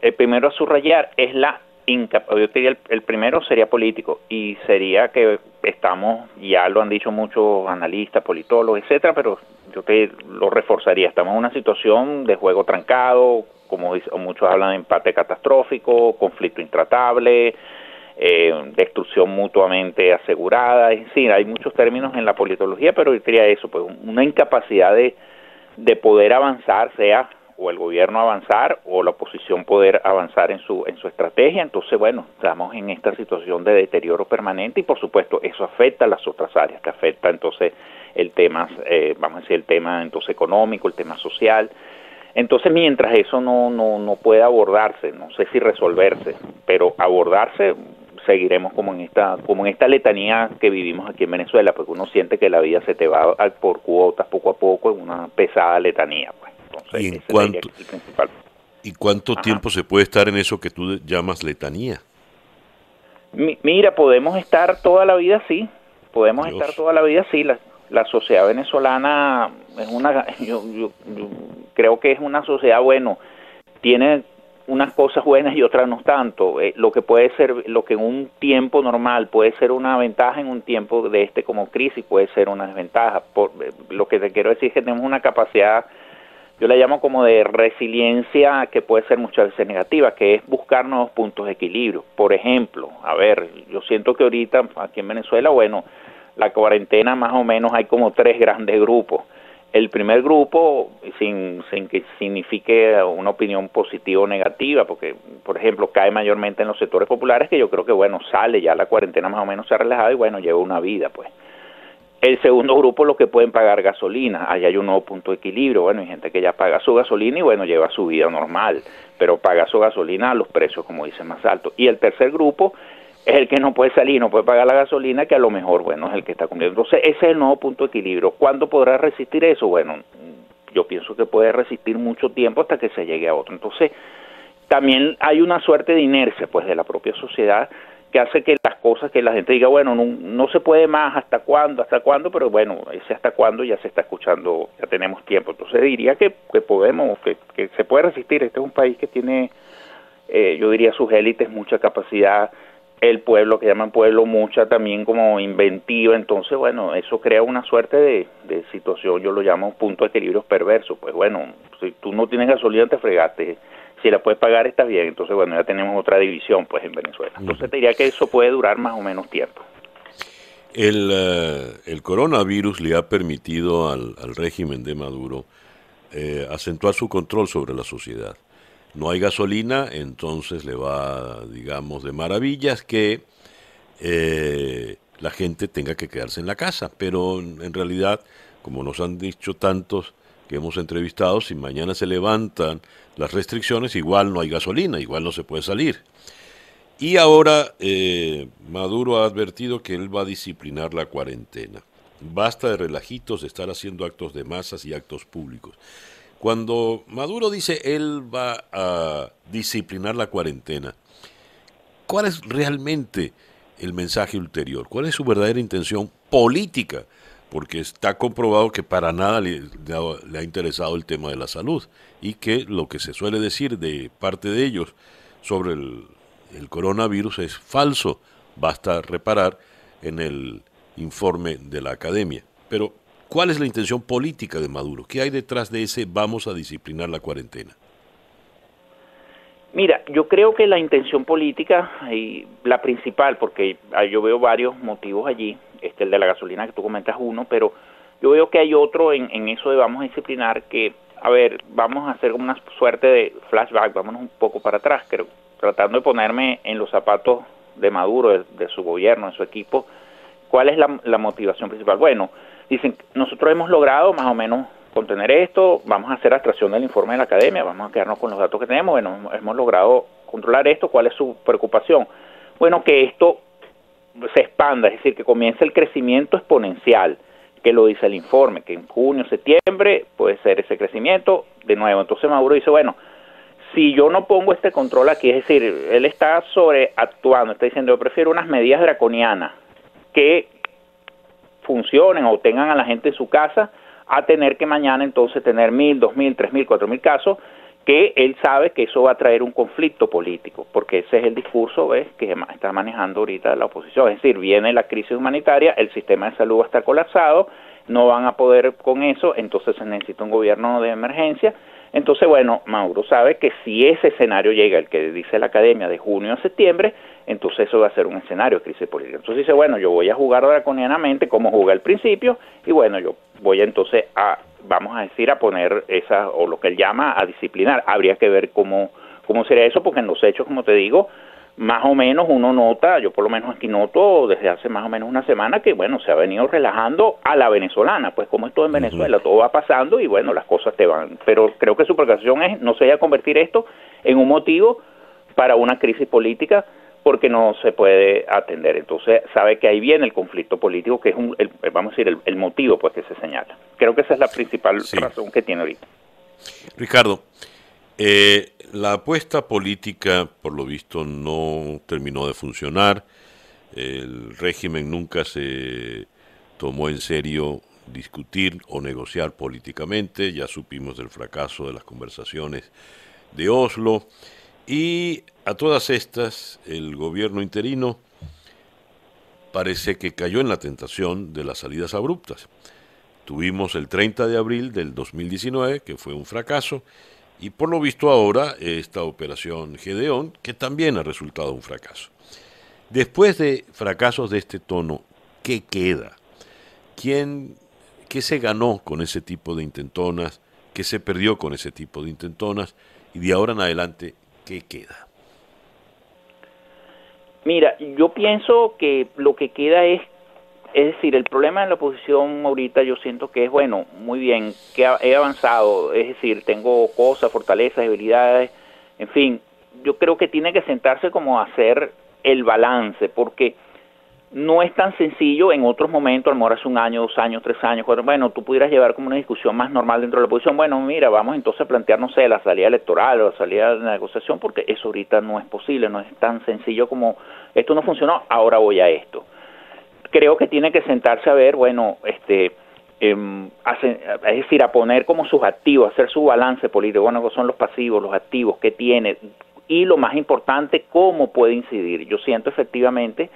El primero a subrayar es la incapacidad, el, el primero sería político y sería que estamos, ya lo han dicho muchos analistas, politólogos, etcétera, pero yo te lo reforzaría, estamos en una situación de juego trancado, como muchos hablan de empate catastrófico, conflicto intratable, eh, destrucción mutuamente asegurada, es decir, hay muchos términos en la politología, pero yo diría eso, pues una incapacidad de, de poder avanzar, sea o el gobierno avanzar o la oposición poder avanzar en su en su estrategia. Entonces bueno estamos en esta situación de deterioro permanente y por supuesto eso afecta a las otras áreas que afecta entonces el tema eh, vamos a decir el tema entonces económico el tema social. Entonces, mientras eso no, no, no puede abordarse, no sé si resolverse, pero abordarse, seguiremos como en esta como en esta letanía que vivimos aquí en Venezuela, porque uno siente que la vida se te va por cuotas poco a poco en una pesada letanía. Pues. Entonces, ¿Y, en cuánto, ¿Y cuánto tiempo se puede estar en eso que tú llamas letanía? mira, podemos estar toda la vida así, podemos estar toda la vida así. La, la sociedad venezolana es una, yo, creo que es una sociedad, bueno, tiene unas cosas buenas y otras no tanto. Eh, lo que puede ser, lo que en un tiempo normal puede ser una ventaja, en un tiempo de este como crisis puede ser una desventaja. Por, eh, lo que te quiero decir es que tenemos una capacidad, yo la llamo como de resiliencia que puede ser muchas veces negativa, que es buscar nuevos puntos de equilibrio. Por ejemplo, a ver, yo siento que ahorita aquí en Venezuela, bueno, la cuarentena más o menos hay como tres grandes grupos. El primer grupo, sin, sin que signifique una opinión positiva o negativa, porque, por ejemplo, cae mayormente en los sectores populares, que yo creo que, bueno, sale ya la cuarentena más o menos se ha relajado y, bueno, lleva una vida, pues. El segundo grupo, los que pueden pagar gasolina, ahí hay un nuevo punto de equilibrio, bueno, hay gente que ya paga su gasolina y, bueno, lleva su vida normal, pero paga su gasolina a los precios, como dice, más altos. Y el tercer grupo es el que no puede salir, no puede pagar la gasolina, que a lo mejor, bueno, es el que está cumpliendo. Entonces, ese es el nuevo punto de equilibrio. ¿Cuándo podrá resistir eso? Bueno, yo pienso que puede resistir mucho tiempo hasta que se llegue a otro. Entonces, también hay una suerte de inercia, pues, de la propia sociedad que hace que las cosas, que la gente diga, bueno, no, se puede más, ¿hasta cuándo? ¿Hasta cuándo? Pero bueno, ese hasta cuándo ya se está escuchando, ya tenemos tiempo. Entonces, diría que, que podemos, que, que se puede resistir. Este es un país que tiene, eh, yo diría, sus élites, mucha capacidad el pueblo, que llaman pueblo, mucha también como inventiva, entonces bueno, eso crea una suerte de, de situación, yo lo llamo punto de equilibrio perverso, pues bueno, si tú no tienes gasolina te fregaste, si la puedes pagar está bien, entonces bueno, ya tenemos otra división pues en Venezuela, entonces te diría que eso puede durar más o menos tiempo. El, eh, el coronavirus le ha permitido al, al régimen de Maduro eh, acentuar su control sobre la sociedad no hay gasolina, entonces le va, digamos, de maravillas que eh, la gente tenga que quedarse en la casa. Pero en realidad, como nos han dicho tantos que hemos entrevistado, si mañana se levantan las restricciones, igual no hay gasolina, igual no se puede salir. Y ahora eh, Maduro ha advertido que él va a disciplinar la cuarentena. basta de relajitos, de estar haciendo actos de masas y actos públicos. Cuando Maduro dice él va a disciplinar la cuarentena, ¿cuál es realmente el mensaje ulterior? ¿Cuál es su verdadera intención política? Porque está comprobado que para nada le, ha interesado el tema de la salud y que lo que se suele decir de parte de ellos sobre el, el coronavirus es falso. Basta reparar en el informe de la academia. Pero, ¿cuál es la intención política de Maduro? ¿Qué hay detrás de ese vamos a disciplinar la cuarentena? Mira, yo creo que la intención política y la principal, porque yo veo varios motivos allí, este el de la gasolina que tú comentas uno, pero yo veo que hay otro en, en eso de vamos a disciplinar que, a ver, vamos a hacer una suerte de flashback, vámonos un poco para atrás, creo, tratando de ponerme en los zapatos de Maduro, de, su gobierno, de su equipo, ¿cuál es la, motivación principal? Bueno, dicen, nosotros hemos logrado más o menos contener esto, vamos a hacer abstracción del informe de la academia, vamos a quedarnos con los datos que tenemos, bueno, hemos logrado controlar esto, ¿cuál es su preocupación? Bueno, que esto se expanda, es decir, que comience el crecimiento exponencial, que lo dice el informe, que en junio, septiembre puede ser ese crecimiento de nuevo. Entonces Maduro dice, bueno, si yo no pongo este control aquí, es decir, él está sobreactuando, está diciendo, yo prefiero unas medidas draconianas que funcionen o tengan a la gente en su casa, a tener que mañana entonces tener mil, dos mil, tres mil, cuatro mil casos, que él sabe que eso va a traer un conflicto político, porque ese es el discurso ¿ves? que está manejando ahorita la oposición. Es decir, viene la crisis humanitaria, el sistema de salud va a estar colapsado, no van a poder con eso, entonces se necesita un gobierno de emergencia entonces, bueno, Mauro sabe que si ese escenario llega, el que dice la academia, de junio a septiembre, entonces eso va a ser un escenario de crisis política. Entonces dice, bueno, yo voy a jugar draconianamente como jugué al principio, y bueno, yo voy entonces a, vamos a decir, a poner esa, o lo que él llama a disciplinar. Habría que ver cómo, cómo sería eso, porque en los hechos, como te digo, más o menos uno nota, yo por lo menos aquí noto desde hace más o menos una semana que bueno, se ha venido relajando a la venezolana, pues como es todo en Venezuela, todo va pasando y bueno, las cosas te van, pero creo que su preocupación es no se vaya a convertir esto en un motivo para una crisis política porque no se puede atender. Entonces sabe que ahí viene el conflicto político, que es un, vamos a decir, el, motivo pues que se señala. Creo que esa es la principal razón que tiene ahorita. Ricardo, eh, la apuesta política, por lo visto, no terminó de funcionar. El régimen nunca se tomó en serio discutir o negociar políticamente. Ya supimos del fracaso de las conversaciones de Oslo. Y a todas estas, el gobierno interino parece que cayó en la tentación de las salidas abruptas. Tuvimos el 30 de abril del 2019, que fue un fracaso, y por lo visto ahora esta operación Gedeón, que también ha resultado un fracaso. Después de fracasos de este tono, ¿qué queda? ¿Quién, ¿Qué se ganó con ese tipo de intentonas? ¿Qué se perdió con ese tipo de intentonas? Y de ahora en adelante, ¿qué queda? Mira, yo pienso que lo que queda es es decir, el problema de la oposición ahorita yo siento que es, bueno, muy bien, que he avanzado, es decir, tengo cosas, fortalezas, debilidades, en fin, yo creo que tiene que sentarse como a hacer el balance, porque no es tan sencillo en otros momentos, a lo mejor hace un año, dos años, tres años, bueno, tú pudieras llevar como una discusión más normal dentro de la oposición, bueno, mira, vamos entonces a plantear, no sé, la salida electoral o la salida de la negociación, porque eso ahorita no es posible, no es tan sencillo como esto no funcionó, ahora voy a esto creo que tiene que sentarse a ver, bueno, este, eh, es decir, a poner como sus activos, hacer su balance político, bueno, son los pasivos, los activos, que tiene, y lo más importante, cómo puede incidir. Yo siento efectivamente,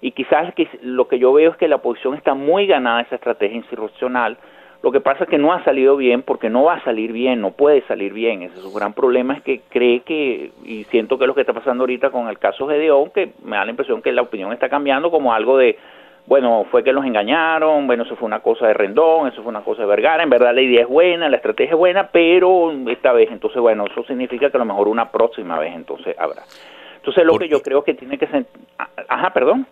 y quizás lo que yo veo es que la oposición está muy ganada esa estrategia institucional, lo que pasa es que no ha salido bien porque no va a salir bien, no puede salir bien. Ese es su gran problema, es que cree que, y siento que es lo que está pasando ahorita con el caso Gedeón, que me da la impresión que la opinión está cambiando como algo de, bueno, fue que los engañaron, bueno, eso fue una cosa de Rendón, eso fue una cosa de Vergara, en verdad la idea es buena, la estrategia es buena, pero esta vez, entonces, bueno, eso significa que a lo mejor una próxima vez entonces habrá. Entonces, lo que yo creo que tiene que ser... Ajá, perdón.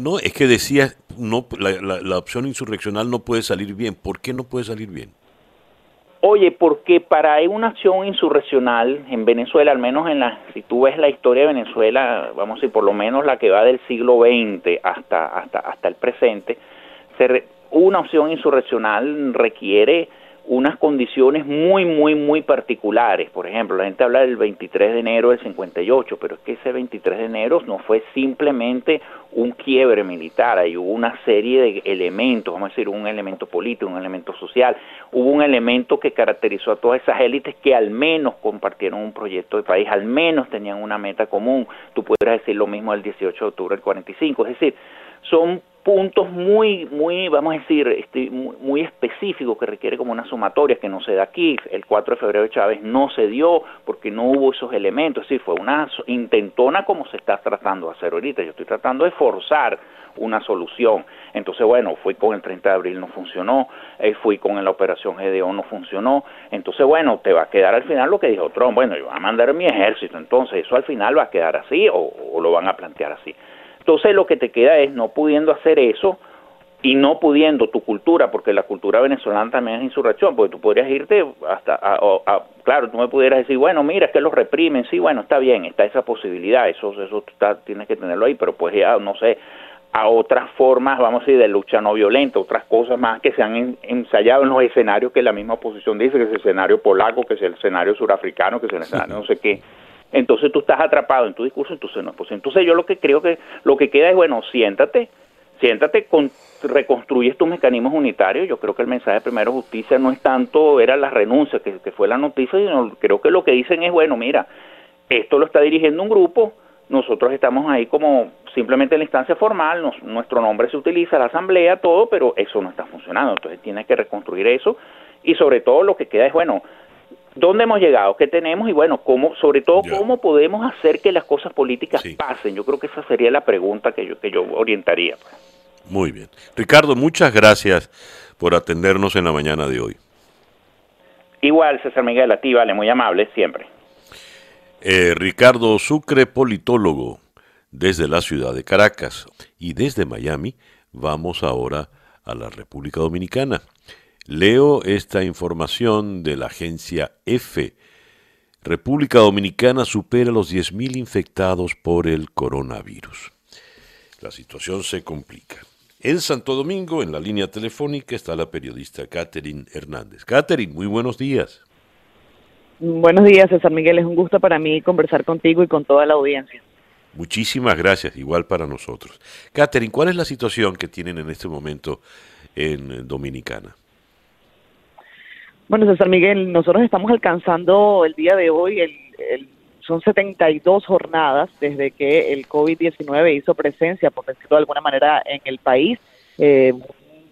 No, es que decía, no, la, la opción insurreccional no puede salir bien. ¿Por qué no puede salir bien? Oye, porque para una acción insurreccional en Venezuela, al menos en la, si tú ves la historia de Venezuela, vamos a decir, por lo menos la que va del siglo XX hasta, hasta, hasta el presente, se una opción insurreccional requiere unas condiciones muy, muy, muy particulares. Por ejemplo, la gente habla del 23 de enero del 58, pero es que ese 23 de enero no fue simplemente un quiebre militar, ahí hubo una serie de elementos, vamos a decir, un elemento político, un elemento social, hubo un elemento que caracterizó a todas esas élites que al menos compartieron un proyecto de país, al menos tenían una meta común. Tú pudieras decir lo mismo del 18 de octubre del 45, es decir, son puntos muy, muy, vamos a decir, este, muy, específicos que requiere como una sumatoria que no se da aquí. El 4 de febrero de Chávez no se dio porque no hubo esos elementos, decir, fue una intentona como se está tratando de hacer ahorita. Yo estoy tratando de forzar una solución. Entonces, bueno, fui con el 30 de abril, no funcionó, eh, fui con la operación GDO, no funcionó. Entonces, bueno, te va a quedar al final lo que dijo Trump, bueno, yo voy a mandar mi ejército, entonces eso al final va a quedar así o lo van a plantear así. Entonces lo que te queda es no pudiendo hacer eso y no pudiendo tu cultura, porque la cultura venezolana también es insurrección, porque tú podrías irte hasta, a, claro, tú me pudieras decir, bueno, mira, es que los reprimen, sí, bueno, está bien, está esa posibilidad, eso, eso está, tienes que tenerlo ahí, pero pues ya, no sé, a otras formas, vamos a decir, de lucha no violenta, otras cosas más que se han ensayado en los escenarios que la misma oposición dice, que es el escenario polaco, que es el escenario surafricano, que es el escenario no sé qué entonces tú estás atrapado en tu discurso, entonces no es posible. Entonces yo lo que creo que lo que queda es, bueno, siéntate, siéntate, con, reconstruyes tus mecanismos unitarios. Yo creo que el mensaje de Primero Justicia no es tanto, era la renuncia, que, fue la noticia, sino creo que lo que dicen es, bueno, mira, esto lo está dirigiendo un grupo, nosotros estamos ahí como simplemente en la instancia formal, nuestro nombre se utiliza, la asamblea, todo, pero eso no está funcionando, entonces tienes que reconstruir eso y sobre todo lo que queda es, bueno, dónde hemos llegado, qué tenemos y bueno, cómo, sobre todo cómo podemos hacer que las cosas políticas pasen. Yo creo que esa sería la pregunta que yo, que yo orientaría. Muy bien. Ricardo, muchas gracias por atendernos en la mañana de hoy. Igual, César Miguel, a ti, vale, muy amable, siempre. Eh, Ricardo Sucre, politólogo, desde la ciudad de Caracas y desde Miami, vamos ahora a la República Dominicana. Leo esta información de la agencia EFE. República Dominicana supera los 10.000 infectados por el coronavirus. La situación se complica. En Santo Domingo, en la línea telefónica, está la periodista Catherine Hernández. Catherine, muy buenos días. Buenos días, César Miguel. Es un gusto para mí conversar contigo y con toda la audiencia. Muchísimas gracias, igual para nosotros. Catherine, ¿cuál es la situación que tienen en este momento en Dominicana? Bueno, César Miguel, nosotros estamos alcanzando el día de hoy, el, son 72 jornadas desde que el COVID-19 hizo presencia, por decirlo de alguna manera, en el país. Eh, un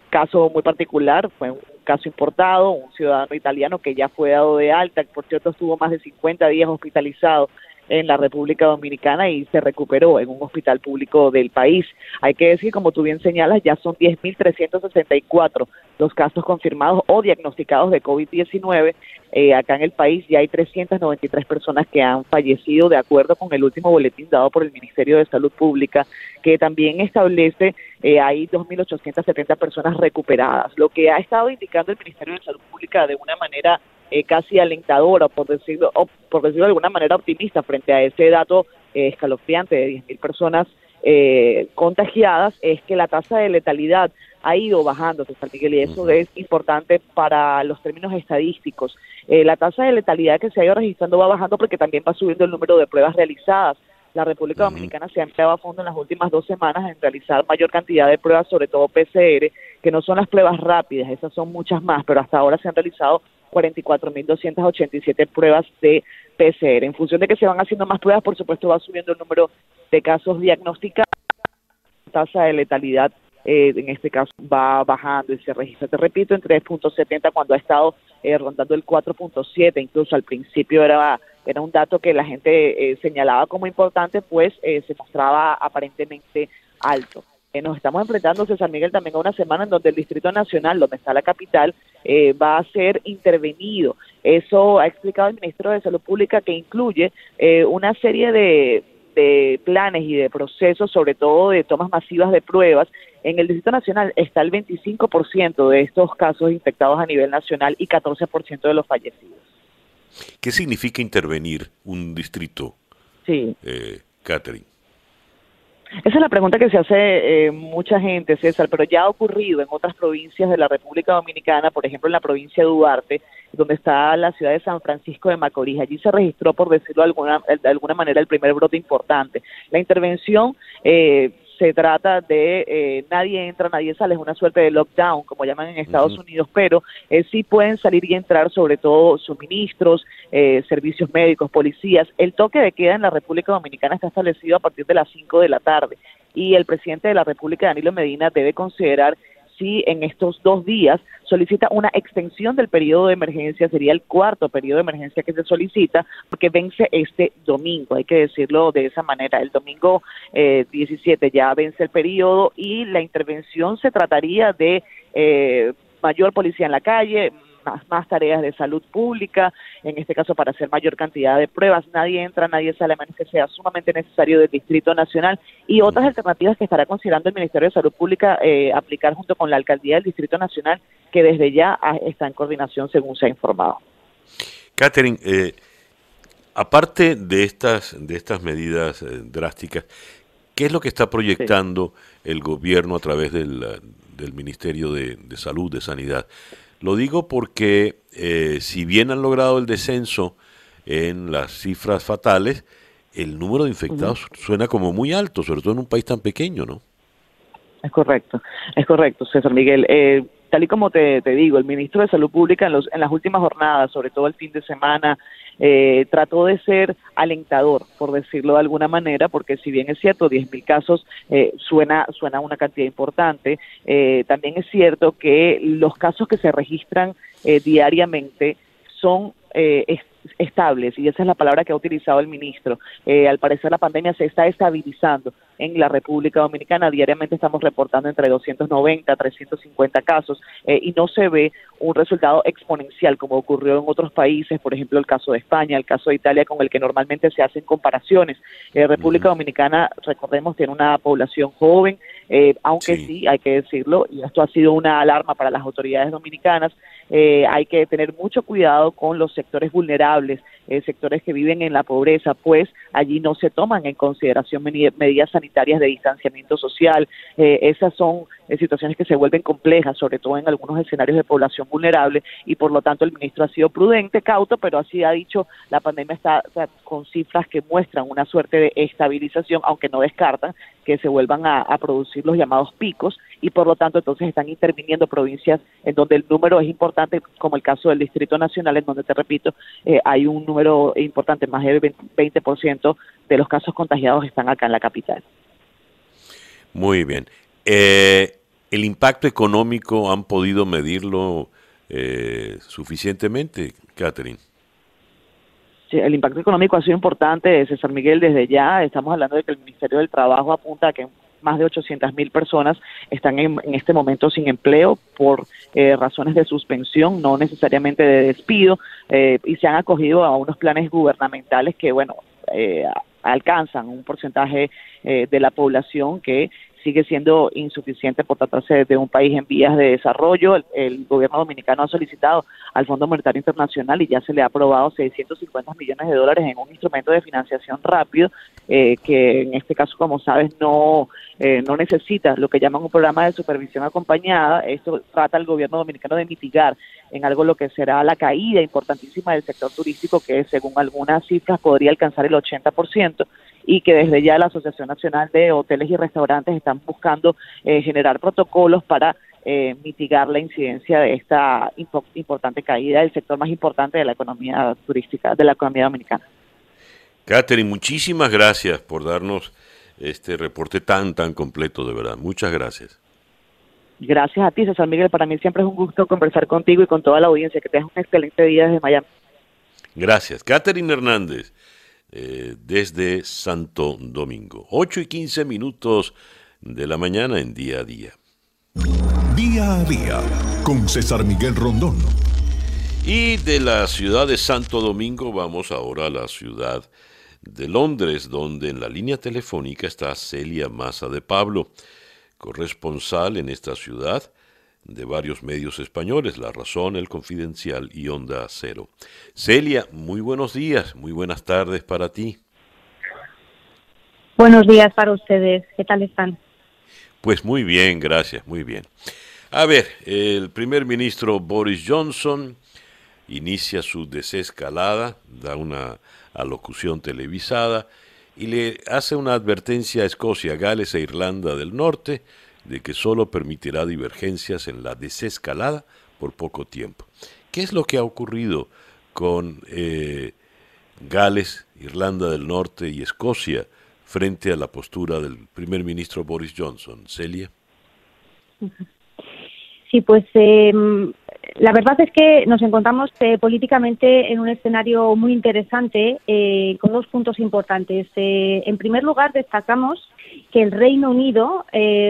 caso muy particular, fue un caso importado, un ciudadano italiano que ya fue dado de alta, por cierto estuvo más de 50 días hospitalizado en la República Dominicana y se recuperó en un hospital público del país. Hay que decir, como tú bien señalas, ya son 10.364 los casos confirmados o diagnosticados de COVID-19. Eh, acá en el país ya hay 393 personas que han fallecido de acuerdo con el último boletín dado por el Ministerio de Salud Pública, que también establece eh, hay 2.870 personas recuperadas. Lo que ha estado indicando el Ministerio de Salud Pública de una manera eh, casi alentadora, por decirlo, por decirlo de alguna manera optimista frente a ese dato eh, escalofriante de 10.000 personas eh, contagiadas, es que la tasa de letalidad ha ido bajando, César Miguel, y eso es importante para los términos estadísticos. la tasa de letalidad que se ha ido registrando va bajando porque también va subiendo el número de pruebas realizadas. La República Dominicana se ha empleado a fondo en las últimas dos semanas en realizar mayor cantidad de pruebas, sobre todo PCR, que no son las pruebas rápidas, esas son muchas más, pero hasta ahora se han realizado 44.287 pruebas de PCR. En función de que se van haciendo más pruebas, por supuesto va subiendo el número de casos diagnosticados, la tasa de letalidad eh, en este caso va bajando y se registra, te repito, en 3.70 cuando ha estado eh, rondando el 4.7, incluso al principio era, era un dato que la gente eh, señalaba como importante, pues se mostraba aparentemente alto. nos estamos enfrentando, César Miguel, también a una semana en donde el Distrito Nacional, donde está la capital, eh, va a ser intervenido. Eso ha explicado el ministro de Salud Pública que incluye eh, una serie de, planes y de procesos, sobre todo de tomas masivas de pruebas. En el Distrito Nacional está el 25% de estos casos infectados a nivel nacional y 14% de los fallecidos. ¿Qué significa intervenir un distrito, sí. eh, Catherine? Esa es la pregunta que se hace eh, mucha gente, César, pero ya ha ocurrido en otras provincias de la República Dominicana, por ejemplo en la provincia de Duarte, donde está la ciudad de San Francisco de Macorís. Allí se registró, por decirlo de alguna, de alguna manera, el primer brote importante. La intervención eh, se trata de eh, nadie entra, nadie sale, es una suerte de lockdown, como llaman en Estados Unidos, pero eh, sí pueden salir y entrar sobre todo suministros, eh, servicios médicos, policías. El toque de queda en la República Dominicana está establecido a partir de las 5 de la tarde y el presidente de la República, Danilo Medina, debe considerar si en estos dos días solicita una extensión del periodo de emergencia, sería el cuarto periodo de emergencia que se solicita, porque vence este domingo, hay que decirlo de esa manera, el domingo eh, 17 ya vence el periodo y la intervención se trataría de eh, mayor policía en la calle, más, tareas de salud pública, en este caso para hacer mayor cantidad de pruebas. Nadie entra, nadie sale, a menos que sea sumamente necesario del Distrito Nacional y otras alternativas que estará considerando el Ministerio de Salud Pública eh, aplicar junto con la Alcaldía del Distrito Nacional, que desde ya está en coordinación según se ha informado. Catherine, eh, aparte de estas, de estas medidas eh, drásticas, ¿qué es lo que está proyectando el gobierno a través del, del Ministerio de, de Salud, de Sanidad? Lo digo porque eh, si bien han logrado el descenso en las cifras fatales, el número de infectados suena como muy alto, sobre todo en un país tan pequeño, ¿no? Es correcto, es correcto, César Miguel. Eh, tal y como te, digo, el ministro de Salud Pública en, los, en las últimas jornadas, sobre todo el fin de semana, eh, trató de ser alentador, por decirlo de alguna manera, porque si bien es cierto, 10.000 casos eh, suena, suena una cantidad importante, eh, también es cierto que los casos que se registran eh, diariamente son eh, estables, y esa es la palabra que ha utilizado el ministro. Eh, al parecer la pandemia se está estabilizando en la República Dominicana. Diariamente estamos reportando entre 290 a 350 casos eh, y no se ve un resultado exponencial como ocurrió en otros países, por ejemplo el caso de España, el caso de Italia, con el que normalmente se hacen comparaciones. Eh, República Dominicana, recordemos, tiene una población joven, eh, aunque sí. hay que decirlo, y esto ha sido una alarma para las autoridades dominicanas, eh, hay que tener mucho cuidado con los sectores vulnerables, sectores que viven en la pobreza, pues allí no se toman en consideración medidas sanitarias de distanciamiento social. Eh, esas son eh, situaciones que se vuelven complejas, sobre todo en algunos escenarios de población vulnerable, y por lo tanto el ministro ha sido prudente, cauto, pero así ha dicho, la pandemia está con cifras que muestran una suerte de estabilización, aunque no descartan que se vuelvan a, producir los llamados picos, y por lo tanto entonces están interviniendo provincias en donde el número es importante, como el caso del Distrito Nacional, en donde, te repito, eh, hay un número importante, más del 20% de los casos contagiados están acá en la capital. Muy bien. Eh, ¿El impacto económico han podido medirlo eh, suficientemente, Catherine? Sí, el impacto económico ha sido importante, César Miguel, desde ya. Estamos hablando de que el Ministerio del Trabajo apunta a que más de 800 mil personas están en, este momento sin empleo por eh, razones de suspensión, no necesariamente de despido, eh, y se han acogido a unos planes gubernamentales que, bueno, eh, alcanzan un porcentaje de la población que sigue siendo insuficiente por tratarse de un país en vías de desarrollo. El, gobierno dominicano ha solicitado al Fondo Monetario Internacional y ya se le ha aprobado 650 millones de dólares en un instrumento de financiación rápido eh, que en este caso, como sabes, no, eh, no necesita lo que llaman un programa de supervisión acompañada. Esto trata al gobierno dominicano de mitigar en algo lo que será la caída importantísima del sector turístico, que según algunas cifras podría alcanzar el 80% y que desde ya la Asociación Nacional de Hoteles y Restaurantes están buscando eh, generar protocolos para eh, mitigar la incidencia de esta importante caída del sector más importante de la economía turística, de la economía dominicana. Catherine, muchísimas gracias por darnos este reporte tan, tan completo, de verdad. Muchas gracias. Gracias a ti, César Miguel. Para mí siempre es un gusto conversar contigo y con toda la audiencia. Que tengas un excelente día desde Miami. Gracias. Catherine Hernández eh, desde Santo Domingo. 8 y 15 minutos de la mañana en día a día. Día a día con César Miguel Rondón. Y de la ciudad de Santo Domingo vamos ahora a la ciudad de Londres, donde en la línea telefónica está Celia Maza de Pablo, corresponsal en esta ciudad de varios medios españoles, La Razón, El Confidencial y Onda Cero. Celia, muy buenos días, muy buenas tardes para ti. Buenos días para ustedes. ¿Qué tal están? Pues muy bien, gracias, muy bien. A ver, el primer ministro Boris Johnson inicia su desescalada, da una alocución televisada y le hace una advertencia a Escocia, Gales e Irlanda del Norte de que solo permitirá divergencias en la desescalada por poco tiempo. ¿Qué es lo que ha ocurrido con eh, Gales, Irlanda del Norte y Escocia frente a la postura del primer ministro Boris Johnson? Celia. Sí, pues eh, la verdad es que nos encontramos eh, políticamente en un escenario muy interesante eh, con dos puntos importantes. Eh, en primer lugar, destacamos que el Reino Unido,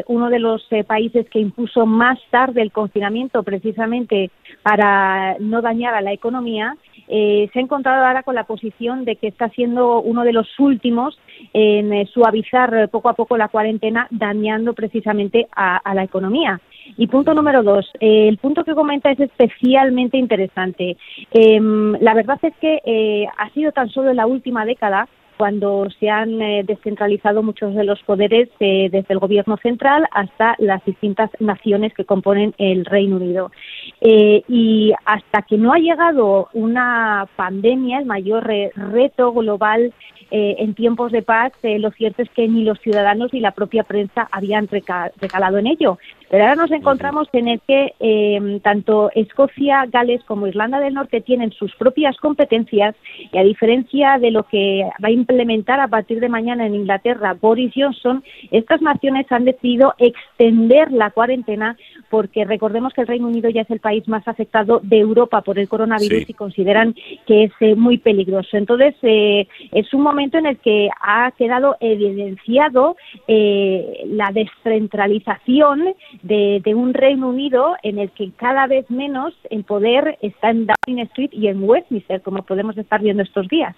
uno de los países que impuso más tarde el confinamiento precisamente para no dañar a la economía, se ha encontrado ahora con la posición de que está siendo uno de los últimos en suavizar poco a poco la cuarentena, dañando precisamente a la economía. Y punto número dos, eh, el punto que comenta es especialmente interesante. Em, la verdad es que eh, ha sido tan solo en la última década cuando se han eh, descentralizado muchos de los poderes desde el gobierno central hasta las distintas naciones que componen el Reino Unido. Y hasta que no ha llegado una pandemia, el mayor reto global eh, en tiempos de paz, eh, lo cierto es que ni los ciudadanos ni la propia prensa habían recalado en ello. Pero ahora nos encontramos en el que eh, tanto Escocia, Gales como Irlanda del Norte tienen sus propias competencias y a diferencia de lo que va a implementar a partir de mañana en Inglaterra Boris Johnson, estas naciones han decidido extender la cuarentena porque recordemos que el Reino Unido ya es el país más afectado de Europa por el coronavirus y consideran que es muy peligroso. Entonces, es un momento en el que ha quedado evidenciado eh, la descentralización de, un Reino Unido en el que cada vez menos el poder está en Downing Street y en Westminster, como podemos estar viendo estos días.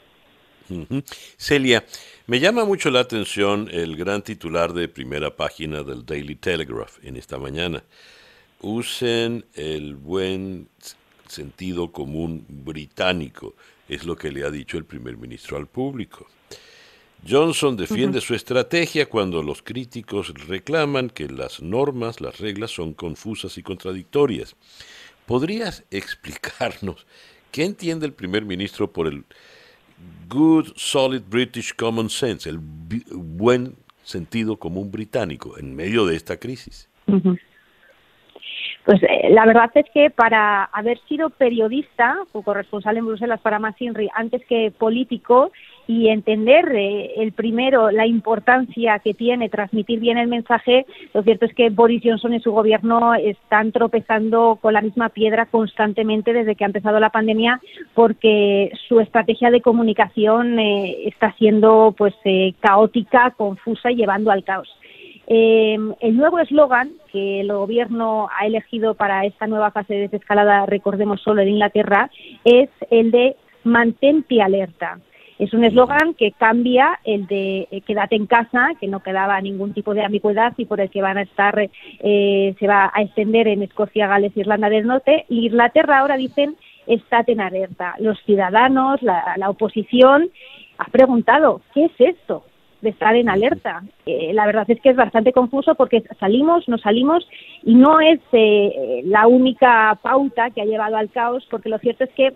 Celia, me llama mucho la atención el gran titular de primera página del Daily Telegraph en esta mañana. Usen el buen sentido común británico es lo que le ha dicho el primer ministro al público. Johnson defiende su estrategia cuando los críticos reclaman que las normas, las reglas son confusas y contradictorias. ¿Podrías explicarnos qué entiende el primer ministro por el good, solid British common sense, el buen sentido común británico en medio de esta crisis? Pues eh, la verdad es que para haber sido periodista o corresponsal en Bruselas para Masinri antes que político y entender eh, el primero la importancia que tiene transmitir bien el mensaje, lo cierto es que Boris Johnson y su gobierno están tropezando con la misma piedra constantemente desde que ha empezado la pandemia porque su estrategia de comunicación eh, está siendo pues caótica, confusa y llevando al caos. Em, el nuevo eslogan que el gobierno ha elegido para esta nueva fase de desescalada, recordemos solo en Inglaterra, es el de mantente alerta. Es un eslogan que cambia el de eh, quédate en casa, que no quedaba ningún tipo de ambigüedad y por el que van a estar, eh, se va a extender en Escocia, Gales, Irlanda del Norte. Inglaterra ahora dicen estate en alerta. Los ciudadanos, la, la oposición, ha preguntado, ¿qué es esto? De estar en alerta. Eh, la verdad es que es bastante confuso porque salimos, nos salimos y no es eh, la única pauta que ha llevado al caos, porque lo cierto es que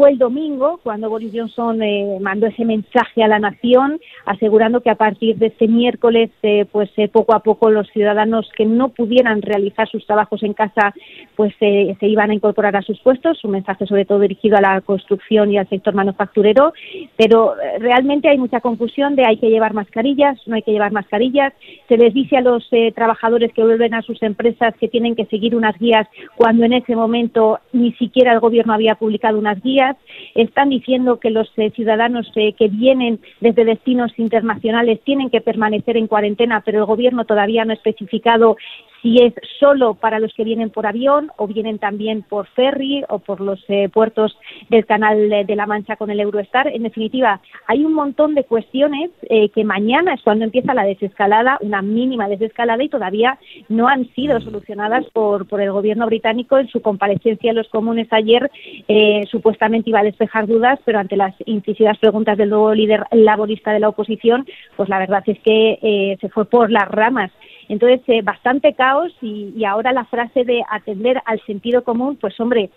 fue el domingo cuando Boris Johnson eh, mandó ese mensaje a la nación asegurando que a partir de este miércoles eh, pues eh, poco a poco los ciudadanos que no pudieran realizar sus trabajos en casa pues se iban a incorporar a sus puestos. Un mensaje sobre todo dirigido a la construcción y al sector manufacturero. Pero realmente hay mucha confusión de hay que llevar mascarillas no hay que llevar mascarillas. Se les dice a los trabajadores que vuelven a sus empresas que tienen que seguir unas guías cuando en ese momento ni siquiera el gobierno había publicado unas guías están diciendo que los eh, ciudadanos eh, que vienen desde destinos internacionales tienen que permanecer en cuarentena, pero el Gobierno todavía no ha especificado si es solo para los que vienen por avión o vienen también por ferry o por los eh, puertos del Canal de la Mancha con el Eurostar. En definitiva, hay un montón de cuestiones eh, que mañana es cuando empieza la desescalada, una mínima desescalada y todavía no han sido solucionadas por, por el gobierno británico en su comparecencia en los comunes ayer. Eh, supuestamente iba a despejar dudas, pero ante las incisivas preguntas del nuevo líder laborista de la oposición, pues la verdad es que se fue por las ramas. Entonces, eh, bastante caos y, ahora la frase de atender al sentido común, pues hombre,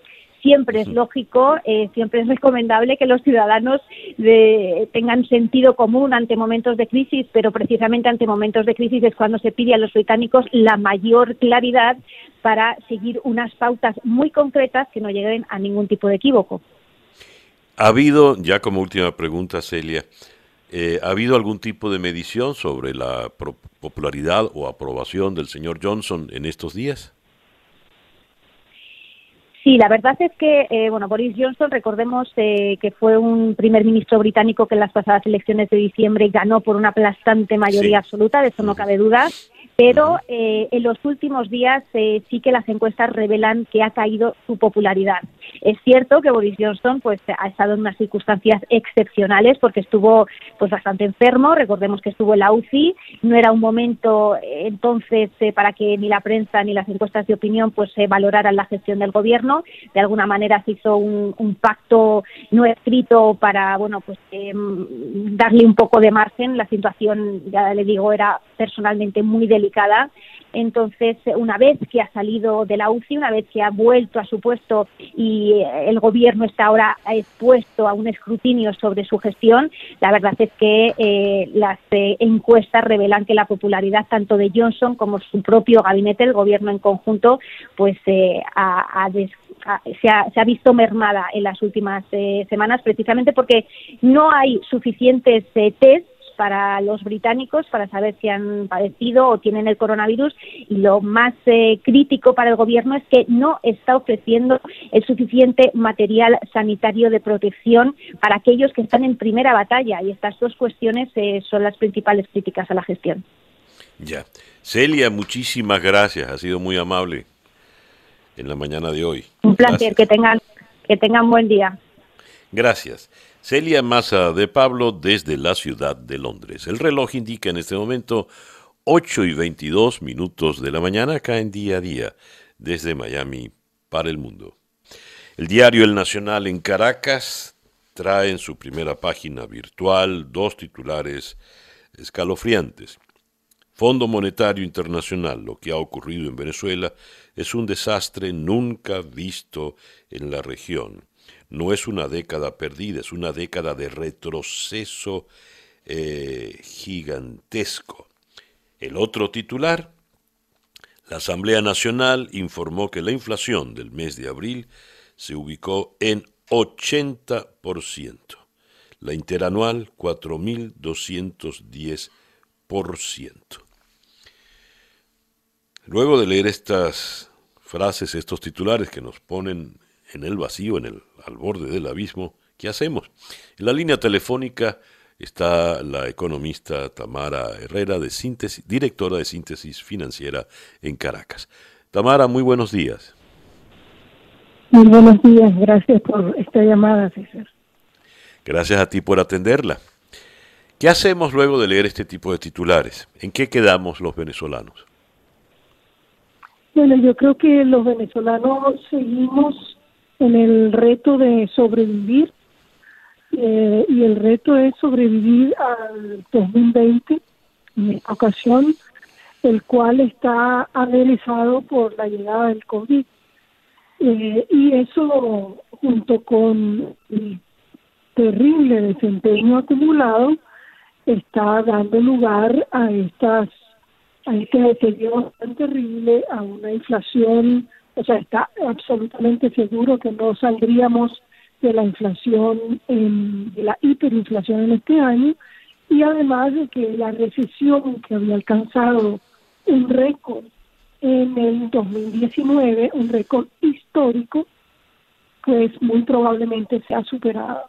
siempre es lógico, eh, siempre es recomendable que los ciudadanos tengan sentido común ante momentos de crisis, pero precisamente ante momentos de crisis es cuando se pide a los británicos la mayor claridad para seguir unas pautas muy concretas que no lleguen a ningún tipo de equívoco. Ha habido, ya como última pregunta, Celia, eh, ¿Ha habido algún tipo de medición sobre la popularidad o aprobación del señor Johnson en estos días? Sí, la verdad es que, eh, bueno, Boris Johnson, recordemos eh, que fue un primer ministro británico que en las pasadas elecciones de diciembre ganó por una aplastante mayoría absoluta, de eso no cabe duda pero eh, en los últimos días eh, sí que las encuestas revelan que ha caído su popularidad. Es cierto que Boris Johnson pues ha estado en unas circunstancias excepcionales porque estuvo pues bastante enfermo, recordemos que estuvo en la UCI, no era un momento eh, entonces para que ni la prensa ni las encuestas de opinión pues valoraran la gestión del gobierno, de alguna manera se hizo un, un pacto no escrito para bueno pues em, darle un poco de margen, la situación ya le digo era personalmente muy delicada entonces, una vez que ha salido de la UCI, una vez que ha vuelto a su puesto y eh, el gobierno está ahora expuesto a un escrutinio sobre su gestión, la verdad es que eh, las eh, encuestas revelan que la popularidad tanto de Johnson como su propio gabinete, el gobierno en conjunto, pues se, ha, se, ha, visto mermada en las últimas semanas, precisamente porque no hay suficientes test para los británicos para saber si han padecido o tienen el coronavirus y lo más eh, crítico para el gobierno es que no está ofreciendo el suficiente material sanitario de protección para aquellos que están en primera batalla y estas dos cuestiones eh, son las principales críticas a la gestión. Ya. Celia, muchísimas gracias, ha sido muy amable en la mañana de hoy. Un placer, que tengan que tengan buen día. Gracias. Celia Maza de Pablo desde la ciudad de Londres. El reloj indica en este momento 8 y 22 minutos de la mañana acá en día a día desde Miami para el mundo. El diario El Nacional en Caracas trae en su primera página virtual dos titulares escalofriantes. Fondo Monetario Internacional, lo que ha ocurrido en Venezuela es un desastre nunca visto en la región no es una década perdida, es una década de retroceso eh, gigantesco. El otro titular, la Asamblea Nacional informó que la inflación del mes de abril se ubicó en 80%, la interanual 4.210%. Luego de leer estas frases, estos titulares que nos ponen en el vacío, en el, al borde del abismo, ¿qué hacemos? En la línea telefónica está la economista Tamara Herrera, de síntesis, directora de síntesis financiera en Caracas. Tamara, muy buenos días. Muy buenos días, gracias por esta llamada, César. Gracias a ti por atenderla. ¿Qué hacemos luego de leer este tipo de titulares? ¿En qué quedamos los venezolanos? Bueno, yo creo que los venezolanos seguimos en el reto de sobrevivir eh, y el reto es sobrevivir al 2020 en esta ocasión, el cual está amenazado por la llegada del COVID. Eh, y eso, junto con el terrible desempeño acumulado, está dando lugar a estas a este deterioro tan terrible, a una inflación o sea, está absolutamente seguro que no saldríamos de la inflación, en, de la hiperinflación en este año, y además de que la recesión que había alcanzado un récord en el 2019, un récord histórico, pues muy probablemente se ha superado.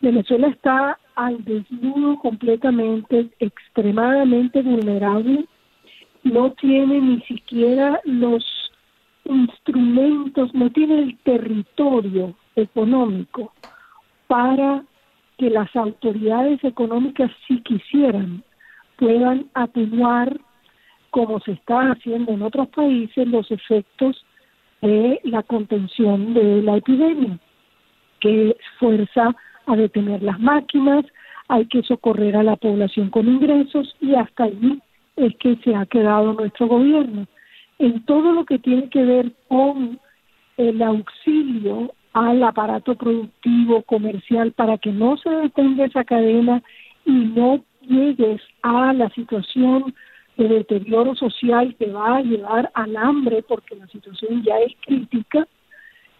Venezuela está al desnudo completamente, extremadamente vulnerable no tiene ni siquiera los instrumentos, no tiene el territorio económico para que las autoridades económicas, si quisieran, puedan atenuar, como se está haciendo en otros países, los efectos de la contención de la epidemia, que fuerza a detener las máquinas, hay que socorrer a la población con ingresos y hasta allí es que se ha quedado nuestro gobierno. En todo lo que tiene que ver con el auxilio al aparato productivo, comercial, para que no se detenga esa cadena y no llegues a la situación de deterioro social que va a llevar al hambre porque la situación ya es crítica,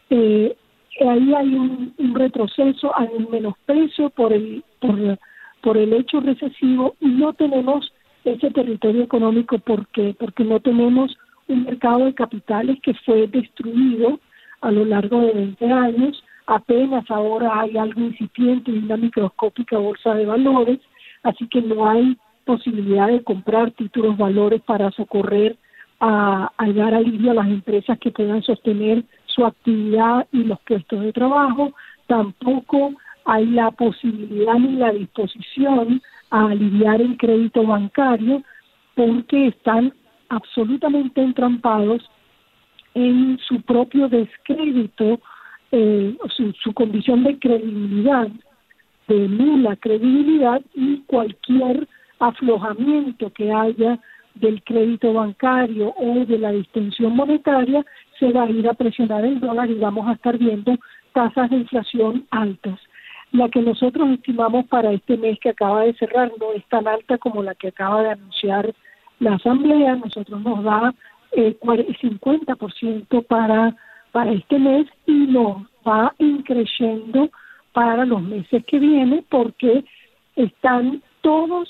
eh, ahí hay un, retroceso, hay un menosprecio por el, por, por el hecho recesivo y no tenemos ese territorio económico porque porque no tenemos un mercado de capitales que fue destruido a lo largo de 20 años, apenas ahora hay algo incipiente en una microscópica bolsa de valores, así que no hay posibilidad de comprar títulos valores para socorrer a dar alivio a las empresas que puedan sostener su actividad y los puestos de trabajo, tampoco hay la posibilidad ni la disposición a aliviar el crédito bancario porque están absolutamente entrampados en su propio descrédito, eh, su, su condición de credibilidad, de nula credibilidad y cualquier aflojamiento que haya del crédito bancario o de la distensión monetaria se va a ir a presionar el dólar y vamos a estar viendo tasas de inflación altas. La que nosotros estimamos para este mes que acaba de cerrar no es tan alta como la que acaba de anunciar la Asamblea. Nosotros nos da eh, 50% para, para este mes y nos va increciendo para los meses que vienen porque están todos,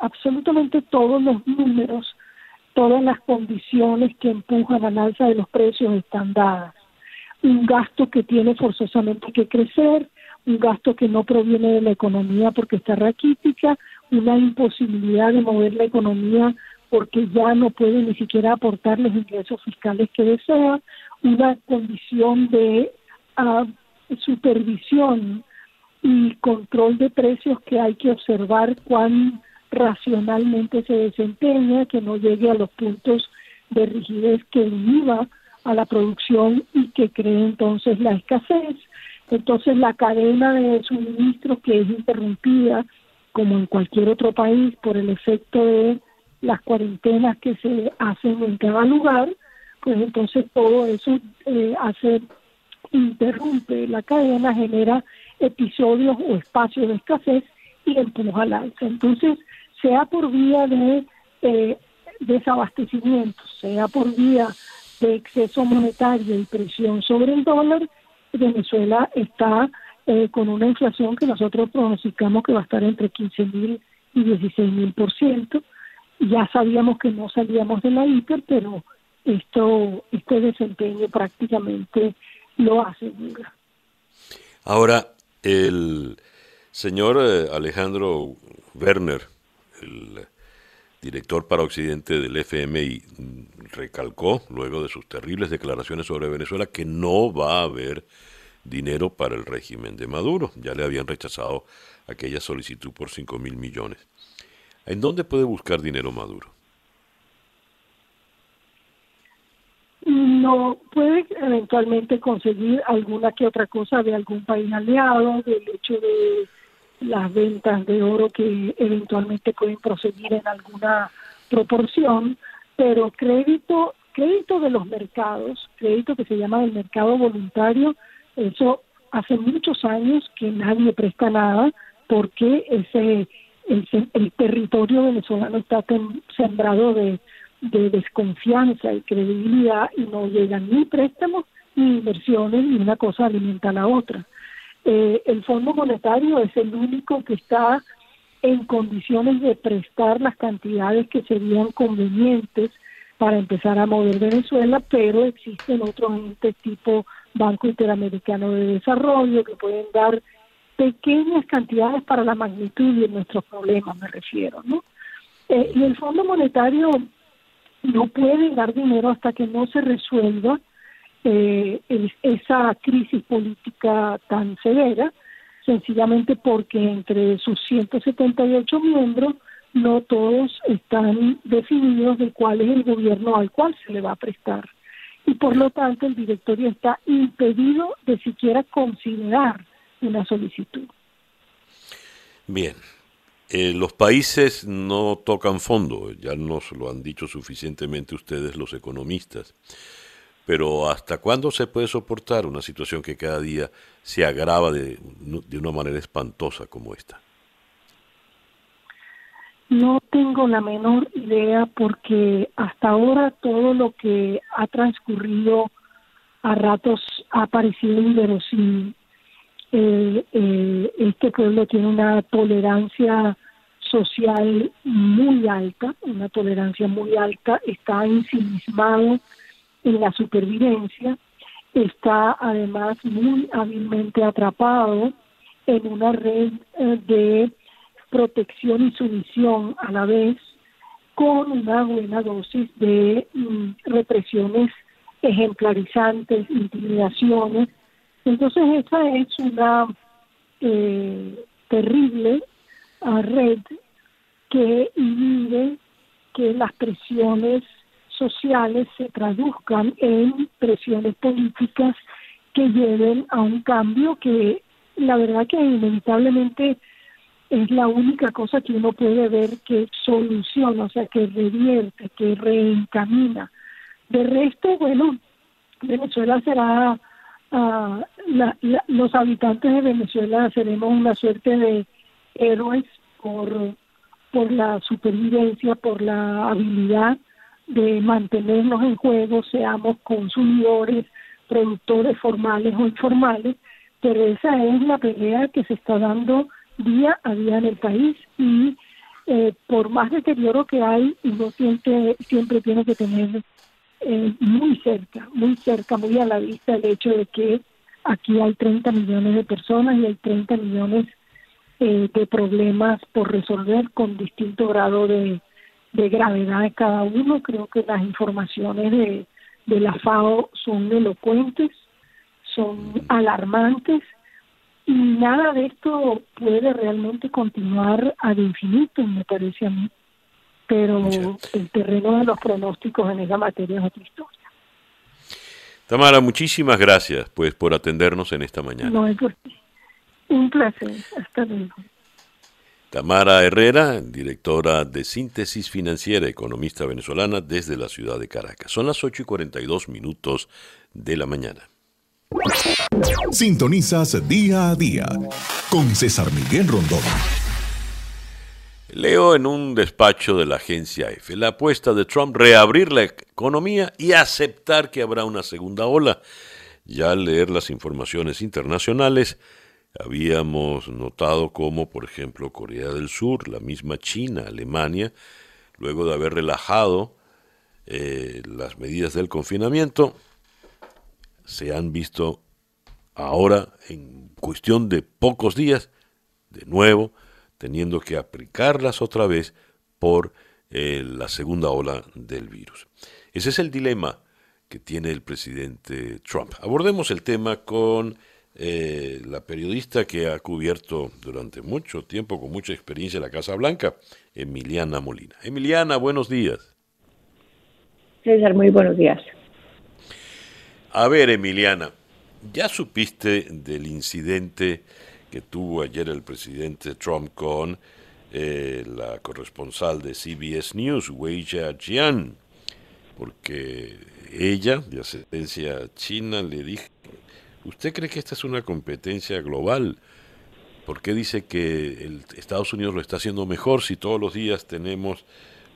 absolutamente todos los números, todas las condiciones que empujan al alza de los precios están dadas. Un gasto que tiene forzosamente que crecer, un gasto que no proviene de la economía porque está raquítica, una imposibilidad de mover la economía porque ya no puede ni siquiera aportar los ingresos fiscales que desea, una condición de uh, supervisión y control de precios que hay que observar cuán racionalmente se desempeña, que no llegue a los puntos de rigidez que inhiba a la producción y que cree entonces la escasez. Entonces la cadena de suministro que es interrumpida, como en cualquier otro país, por el efecto de las cuarentenas que se hacen en cada lugar, pues entonces todo eso eh, hace, interrumpe la cadena, genera episodios o espacios de escasez y empuja al alza. Entonces, sea por vía de eh, desabastecimiento, sea por vía de exceso monetario y presión sobre el dólar, Venezuela está eh, con una inflación que nosotros pronosticamos que va a estar entre 15 mil y 16 mil por ciento. Ya sabíamos que no salíamos de la hiper, pero esto, este desempeño prácticamente lo asegura. Ahora, el señor eh, Alejandro Werner, el director para Occidente del FMI, recalcó, luego de sus terribles declaraciones sobre Venezuela, que no va a haber dinero para el régimen de Maduro. Ya le habían rechazado aquella solicitud por 5 mil millones. ¿En dónde puede buscar dinero Maduro? No puede eventualmente conseguir alguna que otra cosa de algún país aliado, del hecho de las ventas de oro que eventualmente pueden proseguir en alguna proporción, pero crédito, crédito de los mercados, crédito que se llama el mercado voluntario, eso hace muchos años que nadie presta nada porque ese el, territorio venezolano está sembrado de, de desconfianza y credibilidad y no llegan ni préstamos ni inversiones ni una cosa alimenta a la otra. Eh, el Fondo Monetario es el único que está en condiciones de prestar las cantidades que serían convenientes para empezar a mover Venezuela, pero existen otros entes tipo Banco Interamericano de Desarrollo que pueden dar pequeñas cantidades para la magnitud de nuestros problemas, me refiero, ¿no? Eh, y el Fondo Monetario no pueden dar dinero hasta que no se resuelva eh, esa crisis política tan severa, sencillamente porque entre sus 178 miembros no todos están definidos de cuál es el gobierno al cual se le va a prestar. Y por lo tanto el directorio está impedido de siquiera considerar una solicitud. Bien, eh, los países no tocan fondo, ya nos lo han dicho suficientemente ustedes los economistas. Pero ¿hasta cuándo se puede soportar una situación que cada día se agrava de, de una manera espantosa como esta? No tengo la menor idea porque hasta ahora todo lo que ha transcurrido a ratos ha parecido inverosímil. Eh, eh, este pueblo tiene una tolerancia social muy alta, una tolerancia muy alta, está ensimismado en la supervivencia, está además muy hábilmente atrapado en una red eh, de protección y sumisión a la vez, con una buena dosis de mm, represiones ejemplarizantes, intimidaciones. Entonces esa es una eh, terrible red que inhibe que las presiones sociales se traduzcan en presiones políticas que lleven a un cambio que la verdad que inevitablemente es la única cosa que uno puede ver que soluciona, o sea, que revierte, que reencamina. De resto, bueno, Venezuela será, uh, los habitantes de Venezuela seremos una suerte de héroes por, por la supervivencia, por la habilidad de mantenernos en juego, seamos consumidores, productores formales o informales, pero esa es la pelea que se está dando día a día en el país y eh, por más deterioro que hay, uno siempre, siempre tiene que tener eh, muy cerca, muy cerca, muy a la vista el hecho de que aquí hay 30 millones de personas y hay 30 millones eh, de problemas por resolver con distinto grado de, gravedad de cada uno. Creo que las informaciones de, de la FAO son elocuentes, son alarmantes y nada de esto puede realmente continuar ad infinito, me parece a mí. Pero el terreno de los pronósticos en esa materia es otra historia. Tamara, muchísimas gracias pues por atendernos en esta mañana. No es por Un placer. Hasta luego. Tamara Herrera, directora de Síntesis Financiera, economista venezolana desde la ciudad de Caracas. Son las 8 y 42 minutos de la mañana. Sintonizas día a día con César Miguel Rondón. Leo en un despacho de la agencia EFE la apuesta de Trump reabrir la economía y aceptar que habrá una segunda ola. Ya al leer las informaciones internacionales, habíamos notado cómo, por ejemplo, Corea del Sur, la misma China, Alemania, luego de haber relajado eh, las medidas del confinamiento, se han visto ahora en cuestión de pocos días, de nuevo, teniendo que aplicarlas otra vez por eh, la segunda ola del virus. Ese es el dilema que tiene el presidente Trump. Abordemos el tema con eh, la periodista que ha cubierto durante mucho tiempo, con mucha experiencia, la Casa Blanca, Emiliana Molina. Emiliana, buenos días. César, muy buenos días. A ver, Emiliana, ¿ya supiste del incidente tuvo ayer el presidente Trump con eh, la corresponsal de CBS News, Weijia Jian? Porque ella, de ascendencia china, le dijo, ¿usted cree que esta es una competencia global? ¿Por qué dice que el Estados Unidos lo está haciendo mejor si todos los días tenemos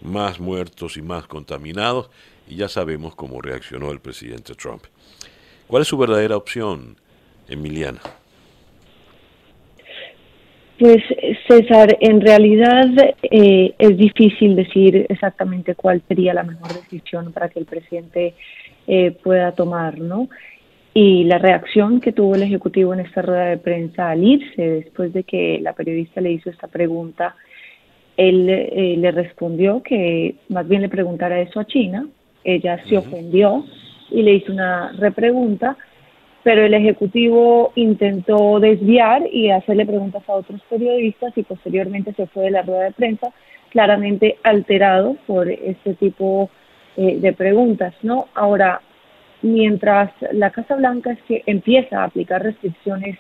más muertos y más contaminados? Y ya sabemos cómo reaccionó el presidente Trump. ¿Cuál es su verdadera opción, Emiliana? Pues César, en realidad eh, es difícil decir exactamente cuál sería la mejor decisión para que el presidente eh, pueda tomar, ¿no? Y la reacción que tuvo el Ejecutivo en esta rueda de prensa al irse, después de que la periodista le hizo esta pregunta, Él eh, le respondió que más bien le preguntara eso a China. Ella se ofendió y le hizo una repregunta, pero el Ejecutivo intentó desviar y hacerle preguntas a otros periodistas y posteriormente se fue de la rueda de prensa claramente alterado por este tipo eh, de preguntas, ¿no? Ahora, mientras la Casa Blanca empieza a aplicar restricciones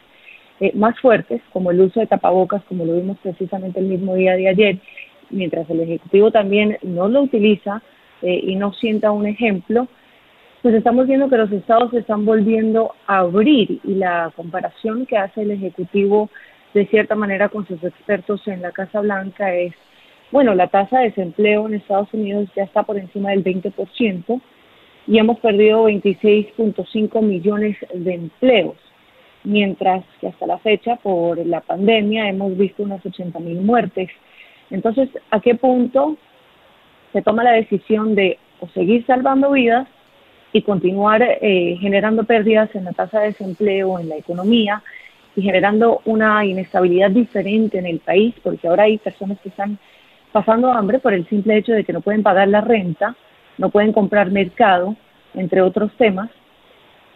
eh, más fuertes, como el uso de tapabocas, como lo vimos precisamente el mismo día de ayer, mientras el Ejecutivo también no lo utiliza eh, y no sienta un ejemplo, pues estamos viendo que los estados se están volviendo a abrir y la comparación que hace el Ejecutivo de cierta manera con sus expertos en la Casa Blanca es, bueno, la tasa de desempleo en Estados Unidos ya está por encima del 20%, y hemos perdido 26.5 millones de empleos, mientras que hasta la fecha, por la pandemia, hemos visto unas 80 mil muertes. Entonces, ¿a qué punto se toma la decisión de o seguir salvando vidas y continuar eh, generando pérdidas en la tasa de desempleo, en la economía y generando una inestabilidad diferente en el país, porque ahora hay personas que están pasando hambre por el simple hecho de que no pueden pagar la renta, no pueden comprar mercado, entre otros temas.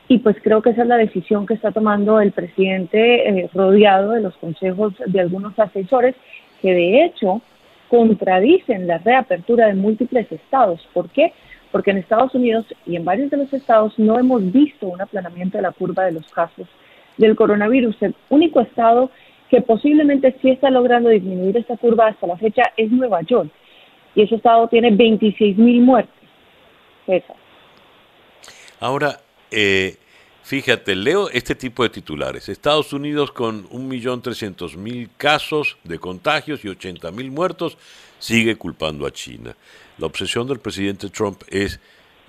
Y pues creo que esa es la decisión que está tomando el presidente eh, rodeado de los consejos de algunos asesores que de hecho contradicen la reapertura de múltiples estados. ¿Por qué? Porque en Estados Unidos y en varios de los estados no hemos visto un aplanamiento de la curva de los casos del coronavirus. El único estado que posiblemente sí está logrando disminuir esta curva hasta la fecha es Nueva York. Y ese estado tiene 26 mil muertes. Ahora, eh, fíjate, leo este tipo de titulares. Estados Unidos con 1.300.000 casos de contagios y 80.000 muertos sigue culpando a China. La obsesión del presidente Trump es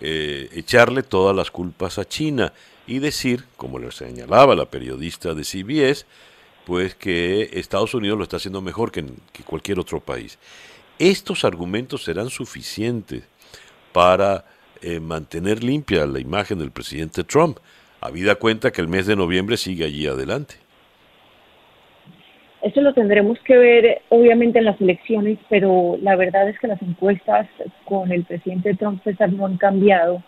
eh, echarle todas las culpas a China y decir, como le señalaba la periodista de CBS, pues que Estados Unidos lo está haciendo mejor que, cualquier otro país. Estos argumentos serán suficientes para eh, mantener limpia la imagen del presidente Trump, habida cuenta que el mes de noviembre sigue allí adelante. Eso lo tendremos que ver obviamente en las elecciones, pero la verdad es que las encuestas con el presidente Trump César no han cambiado.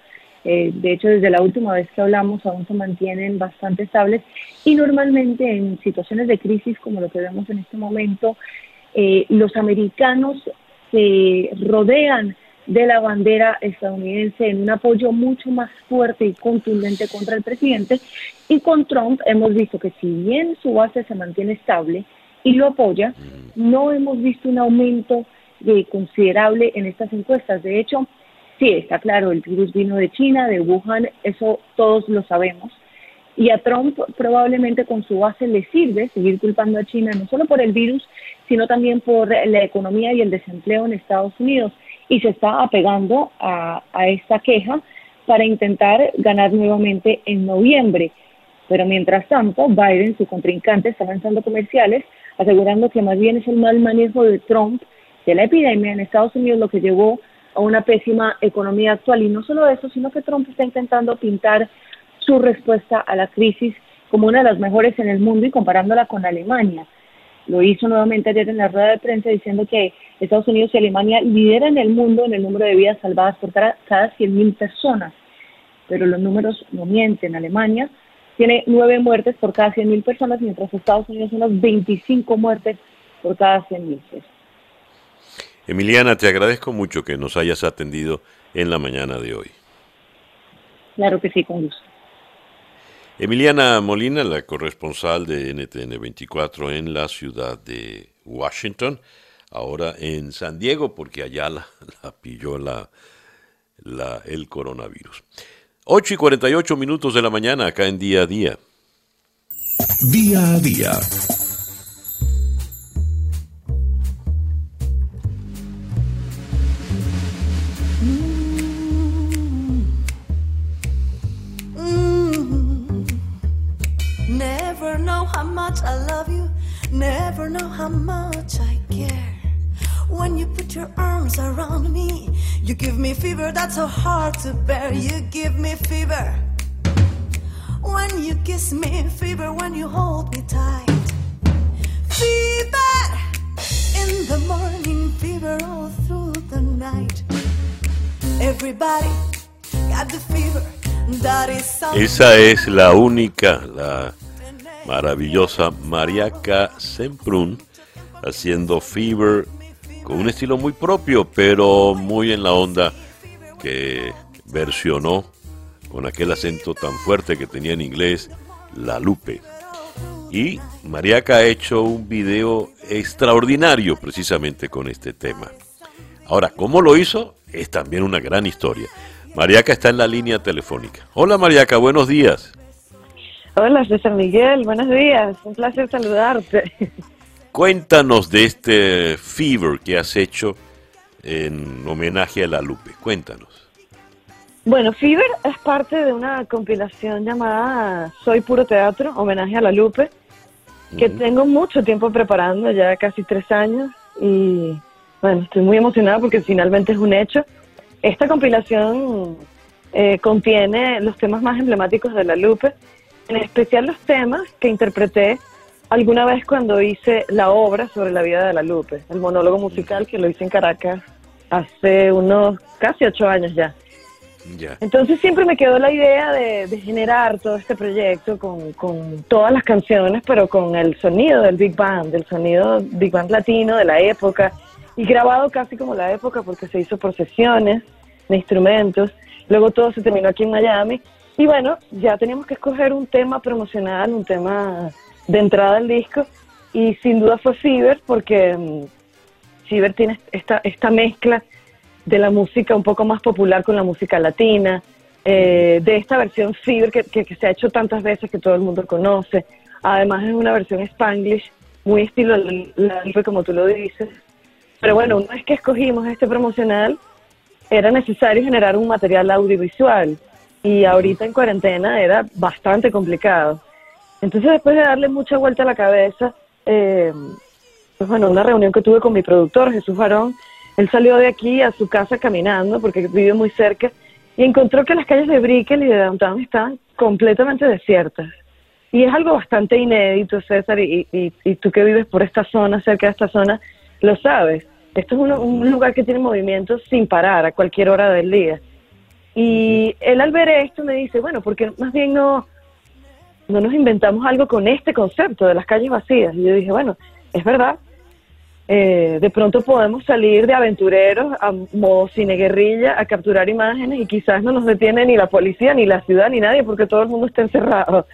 Eh, de hecho, desde la última vez que hablamos aún se mantienen bastante estables y normalmente en situaciones de crisis como lo que vemos en este momento, eh, los americanos se rodean de la bandera estadounidense en un apoyo mucho más fuerte y contundente contra el presidente. Y con Trump hemos visto que si bien su base se mantiene estable y lo apoya, no hemos visto un aumento de considerable en estas encuestas. De hecho, sí, está claro, el virus vino de China, de Wuhan, eso todos lo sabemos. Y a Trump probablemente con su base le sirve seguir culpando a China no solo por el virus, sino también por la economía y el desempleo en Estados Unidos y se está apegando a, esta queja para intentar ganar nuevamente en noviembre. Pero mientras tanto, Biden, su contrincante, está lanzando comerciales asegurando que más bien es el mal manejo de Trump de la epidemia en Estados Unidos lo que llevó a una pésima economía actual. Y no solo eso, sino que Trump está intentando pintar su respuesta a la crisis como una de las mejores en el mundo y comparándola con Alemania. Lo hizo nuevamente ayer en la rueda de prensa diciendo que Estados Unidos y Alemania lideran el mundo en el número de vidas salvadas por cada, cada 100.000 personas. Pero los números no mienten. Alemania tiene nueve muertes por cada 100.000 personas, mientras Estados Unidos unas 25 muertes por cada 100.000 personas. Emiliana, te agradezco mucho que nos hayas atendido en la mañana de hoy. Claro que sí, con gusto. Emiliana Molina, la corresponsal de NTN 24 en la ciudad de Washington, ahora en San Diego, porque allá la, pilló la, la, el coronavirus. 8 y 48 minutos de la mañana, acá en día a día. Día a día much I love you, never know how much I care. When you put your arms around me, you give me fever that's so hard to bear. You give me fever. When you kiss me, fever when you hold me tight. Fever in the morning, fever all through the night. Everybody got the fever. That is something. Esa es la única, la maravillosa Mariaca Semprún haciendo Fever con un estilo muy propio, pero muy en la onda que versionó con aquel acento tan fuerte que tenía en inglés La Lupe. Y Mariaca ha hecho un video extraordinario precisamente con este tema. Ahora, ¿cómo lo hizo? Es también una gran historia. Mariaca está en la línea telefónica. Hola Mariaca, buenos días. Hola César Miguel, buenos días, un placer saludarte. Cuéntanos de este Fever que has hecho en homenaje a la Lupe. Cuéntanos. Bueno, Fever es parte de una compilación llamada Soy Puro Teatro, homenaje a la Lupe, que tengo mucho tiempo preparando, ya casi tres años, y bueno, estoy muy emocionada porque finalmente es un hecho. Esta compilación eh, contiene los temas más emblemáticos de la Lupe, en especial los temas que interpreté alguna vez cuando hice la obra sobre la vida de la Lupe, el monólogo musical que lo hice en Caracas hace unos casi ocho años ya. Entonces siempre me quedó la idea de, de generar todo este proyecto con, con todas las canciones, pero con el sonido del Big Band, del sonido Big Band latino de la época, y grabado casi como la época porque se hizo por sesiones de instrumentos. Luego todo se terminó aquí en Miami. Y bueno, ya teníamos que escoger un tema promocional, un tema de entrada al disco. Y sin duda fue Fever porque mm, tiene esta, esta mezcla de la música un poco más popular con la música latina, eh, de esta versión Fever que, que- se ha hecho tantas veces que todo el mundo conoce. Además es una versión Spanglish, muy estilo como tú lo dices. Pero bueno, una vez que escogimos este promocional, era necesario generar un material audiovisual y ahorita en cuarentena era bastante complicado. Entonces después de darle mucha vuelta a la cabeza, eh, pues bueno, una reunión que tuve con mi productor, Jesús Barón, él salió de aquí a su casa caminando porque vive muy cerca y encontró que las calles de Brickell y de Downtown estaban completamente desiertas. Y es algo bastante inédito, César, y, y- y tú que vives por esta zona, cerca de esta zona, lo sabes. Esto es un, un lugar que tiene movimiento sin parar a cualquier hora del día. Y él al ver esto me dice, bueno, porque más bien no, no nos inventamos algo con este concepto de las calles vacías. Y yo dije, bueno, es verdad. Eh, de pronto podemos salir de aventureros a modo cine guerrilla a capturar imágenes y quizás no nos detiene ni la policía, ni la ciudad, ni nadie porque todo el mundo está encerrado.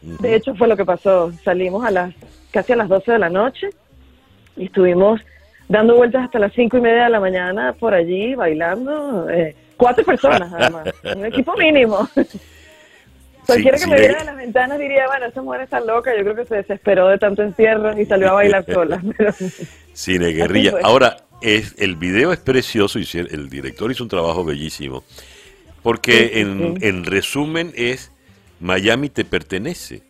De hecho fue lo que pasó. Salimos a las casi a las 12 de la noche y estuvimos dando vueltas hasta las cinco y media de la mañana por allí bailando. eh, cuatro personas además, un equipo mínimo. Cualquiera que sí, me viera de las ventanas diría, bueno, esa mujer está loca, yo creo que se desesperó de tanto encierro y salió a bailar sola. Pero, Cine Guerrilla. Ahora, es, el video es precioso y el director hizo un trabajo bellísimo. Porque Sí, en, sí. en resumen es Miami te pertenece.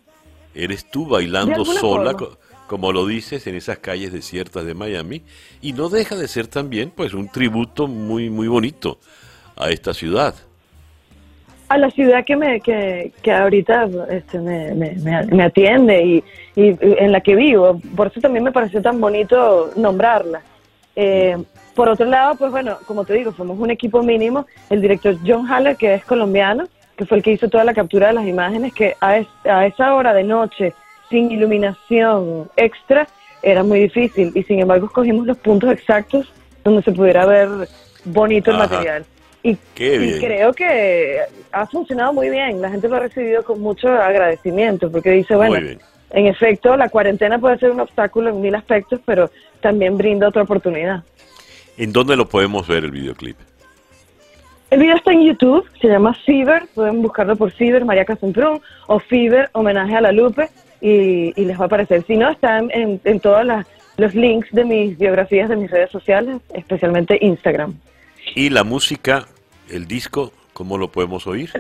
Eres tú bailando sola, forma. como lo dices, en esas calles desiertas de Miami. Y no deja de ser también pues un tributo muy, muy bonito a esta ciudad. A la ciudad que me que, que ahorita este, me, me, me- atiende y, y en la que vivo. Por eso también me pareció tan bonito nombrarla. Eh, por otro lado, pues bueno, como te digo, somos un equipo mínimo. El director John Haller, que es colombiano, que fue el que hizo toda la captura de las imágenes, que a, es- a esa hora de noche, sin iluminación extra, era muy difícil. Y sin embargo, escogimos los puntos exactos donde se pudiera ver bonito el material. Y, creo que ha funcionado muy bien. La gente lo ha recibido con mucho agradecimiento porque dice, bueno, en efecto, la cuarentena puede ser un obstáculo en mil aspectos, pero también brinda otra oportunidad. ¿En dónde lo podemos ver el videoclip? El video está en YouTube, se llama Fever, pueden buscarlo por Fever, María Casemprún, o Fever, homenaje a la Lupe, y, y les va a aparecer. Si no, está en, en, en todos los links de mis biografías de mis redes sociales, especialmente Instagram. Y la música, el disco, ¿cómo lo podemos oír?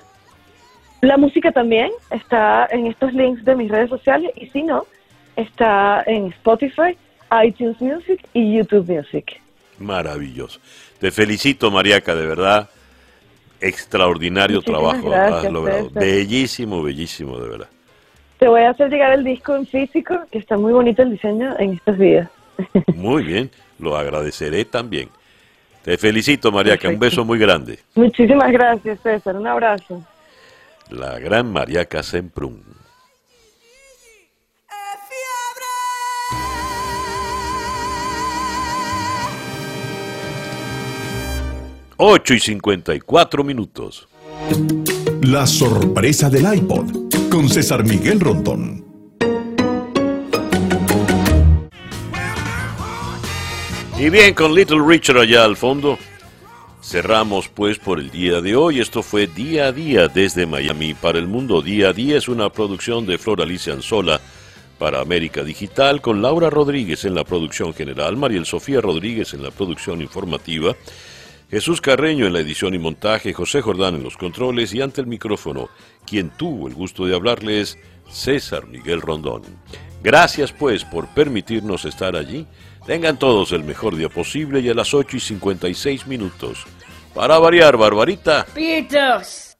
La música también está en estos links de mis redes sociales y si no, está en Spotify, iTunes Music y YouTube Music. Maravilloso. Te felicito, Mariaca, de verdad. Extraordinario Muchísimas trabajo gracias, has logrado. César. Bellísimo, bellísimo, de verdad. Te voy a hacer llegar el disco en físico, que está muy bonito el diseño en estos días. Muy bien, lo agradeceré también. Te felicito, Mariaca, un beso muy grande. Muchísimas gracias, César. Un abrazo. La gran Mariaca Semprún. Ocho y cincuenta y cuatro minutos. La sorpresa del iPod con César Miguel Rondón. Y bien, con Little Richard allá al fondo, cerramos pues por el día de hoy. Esto fue Día a Día desde Miami para el mundo. Día a Día es una producción de Flor Alicia Anzola para América Digital con Laura Rodríguez en la producción general, Mariel Sofía Rodríguez en la producción informativa, Jesús Carreño en la edición y montaje, José Jordán en los controles y ante el micrófono, quien tuvo el gusto de hablarles, César Miguel Rondón. Gracias pues por permitirnos estar allí. Tengan todos el mejor día posible y a las 8 y 56 minutos. Para variar, Barbarita. Pitos.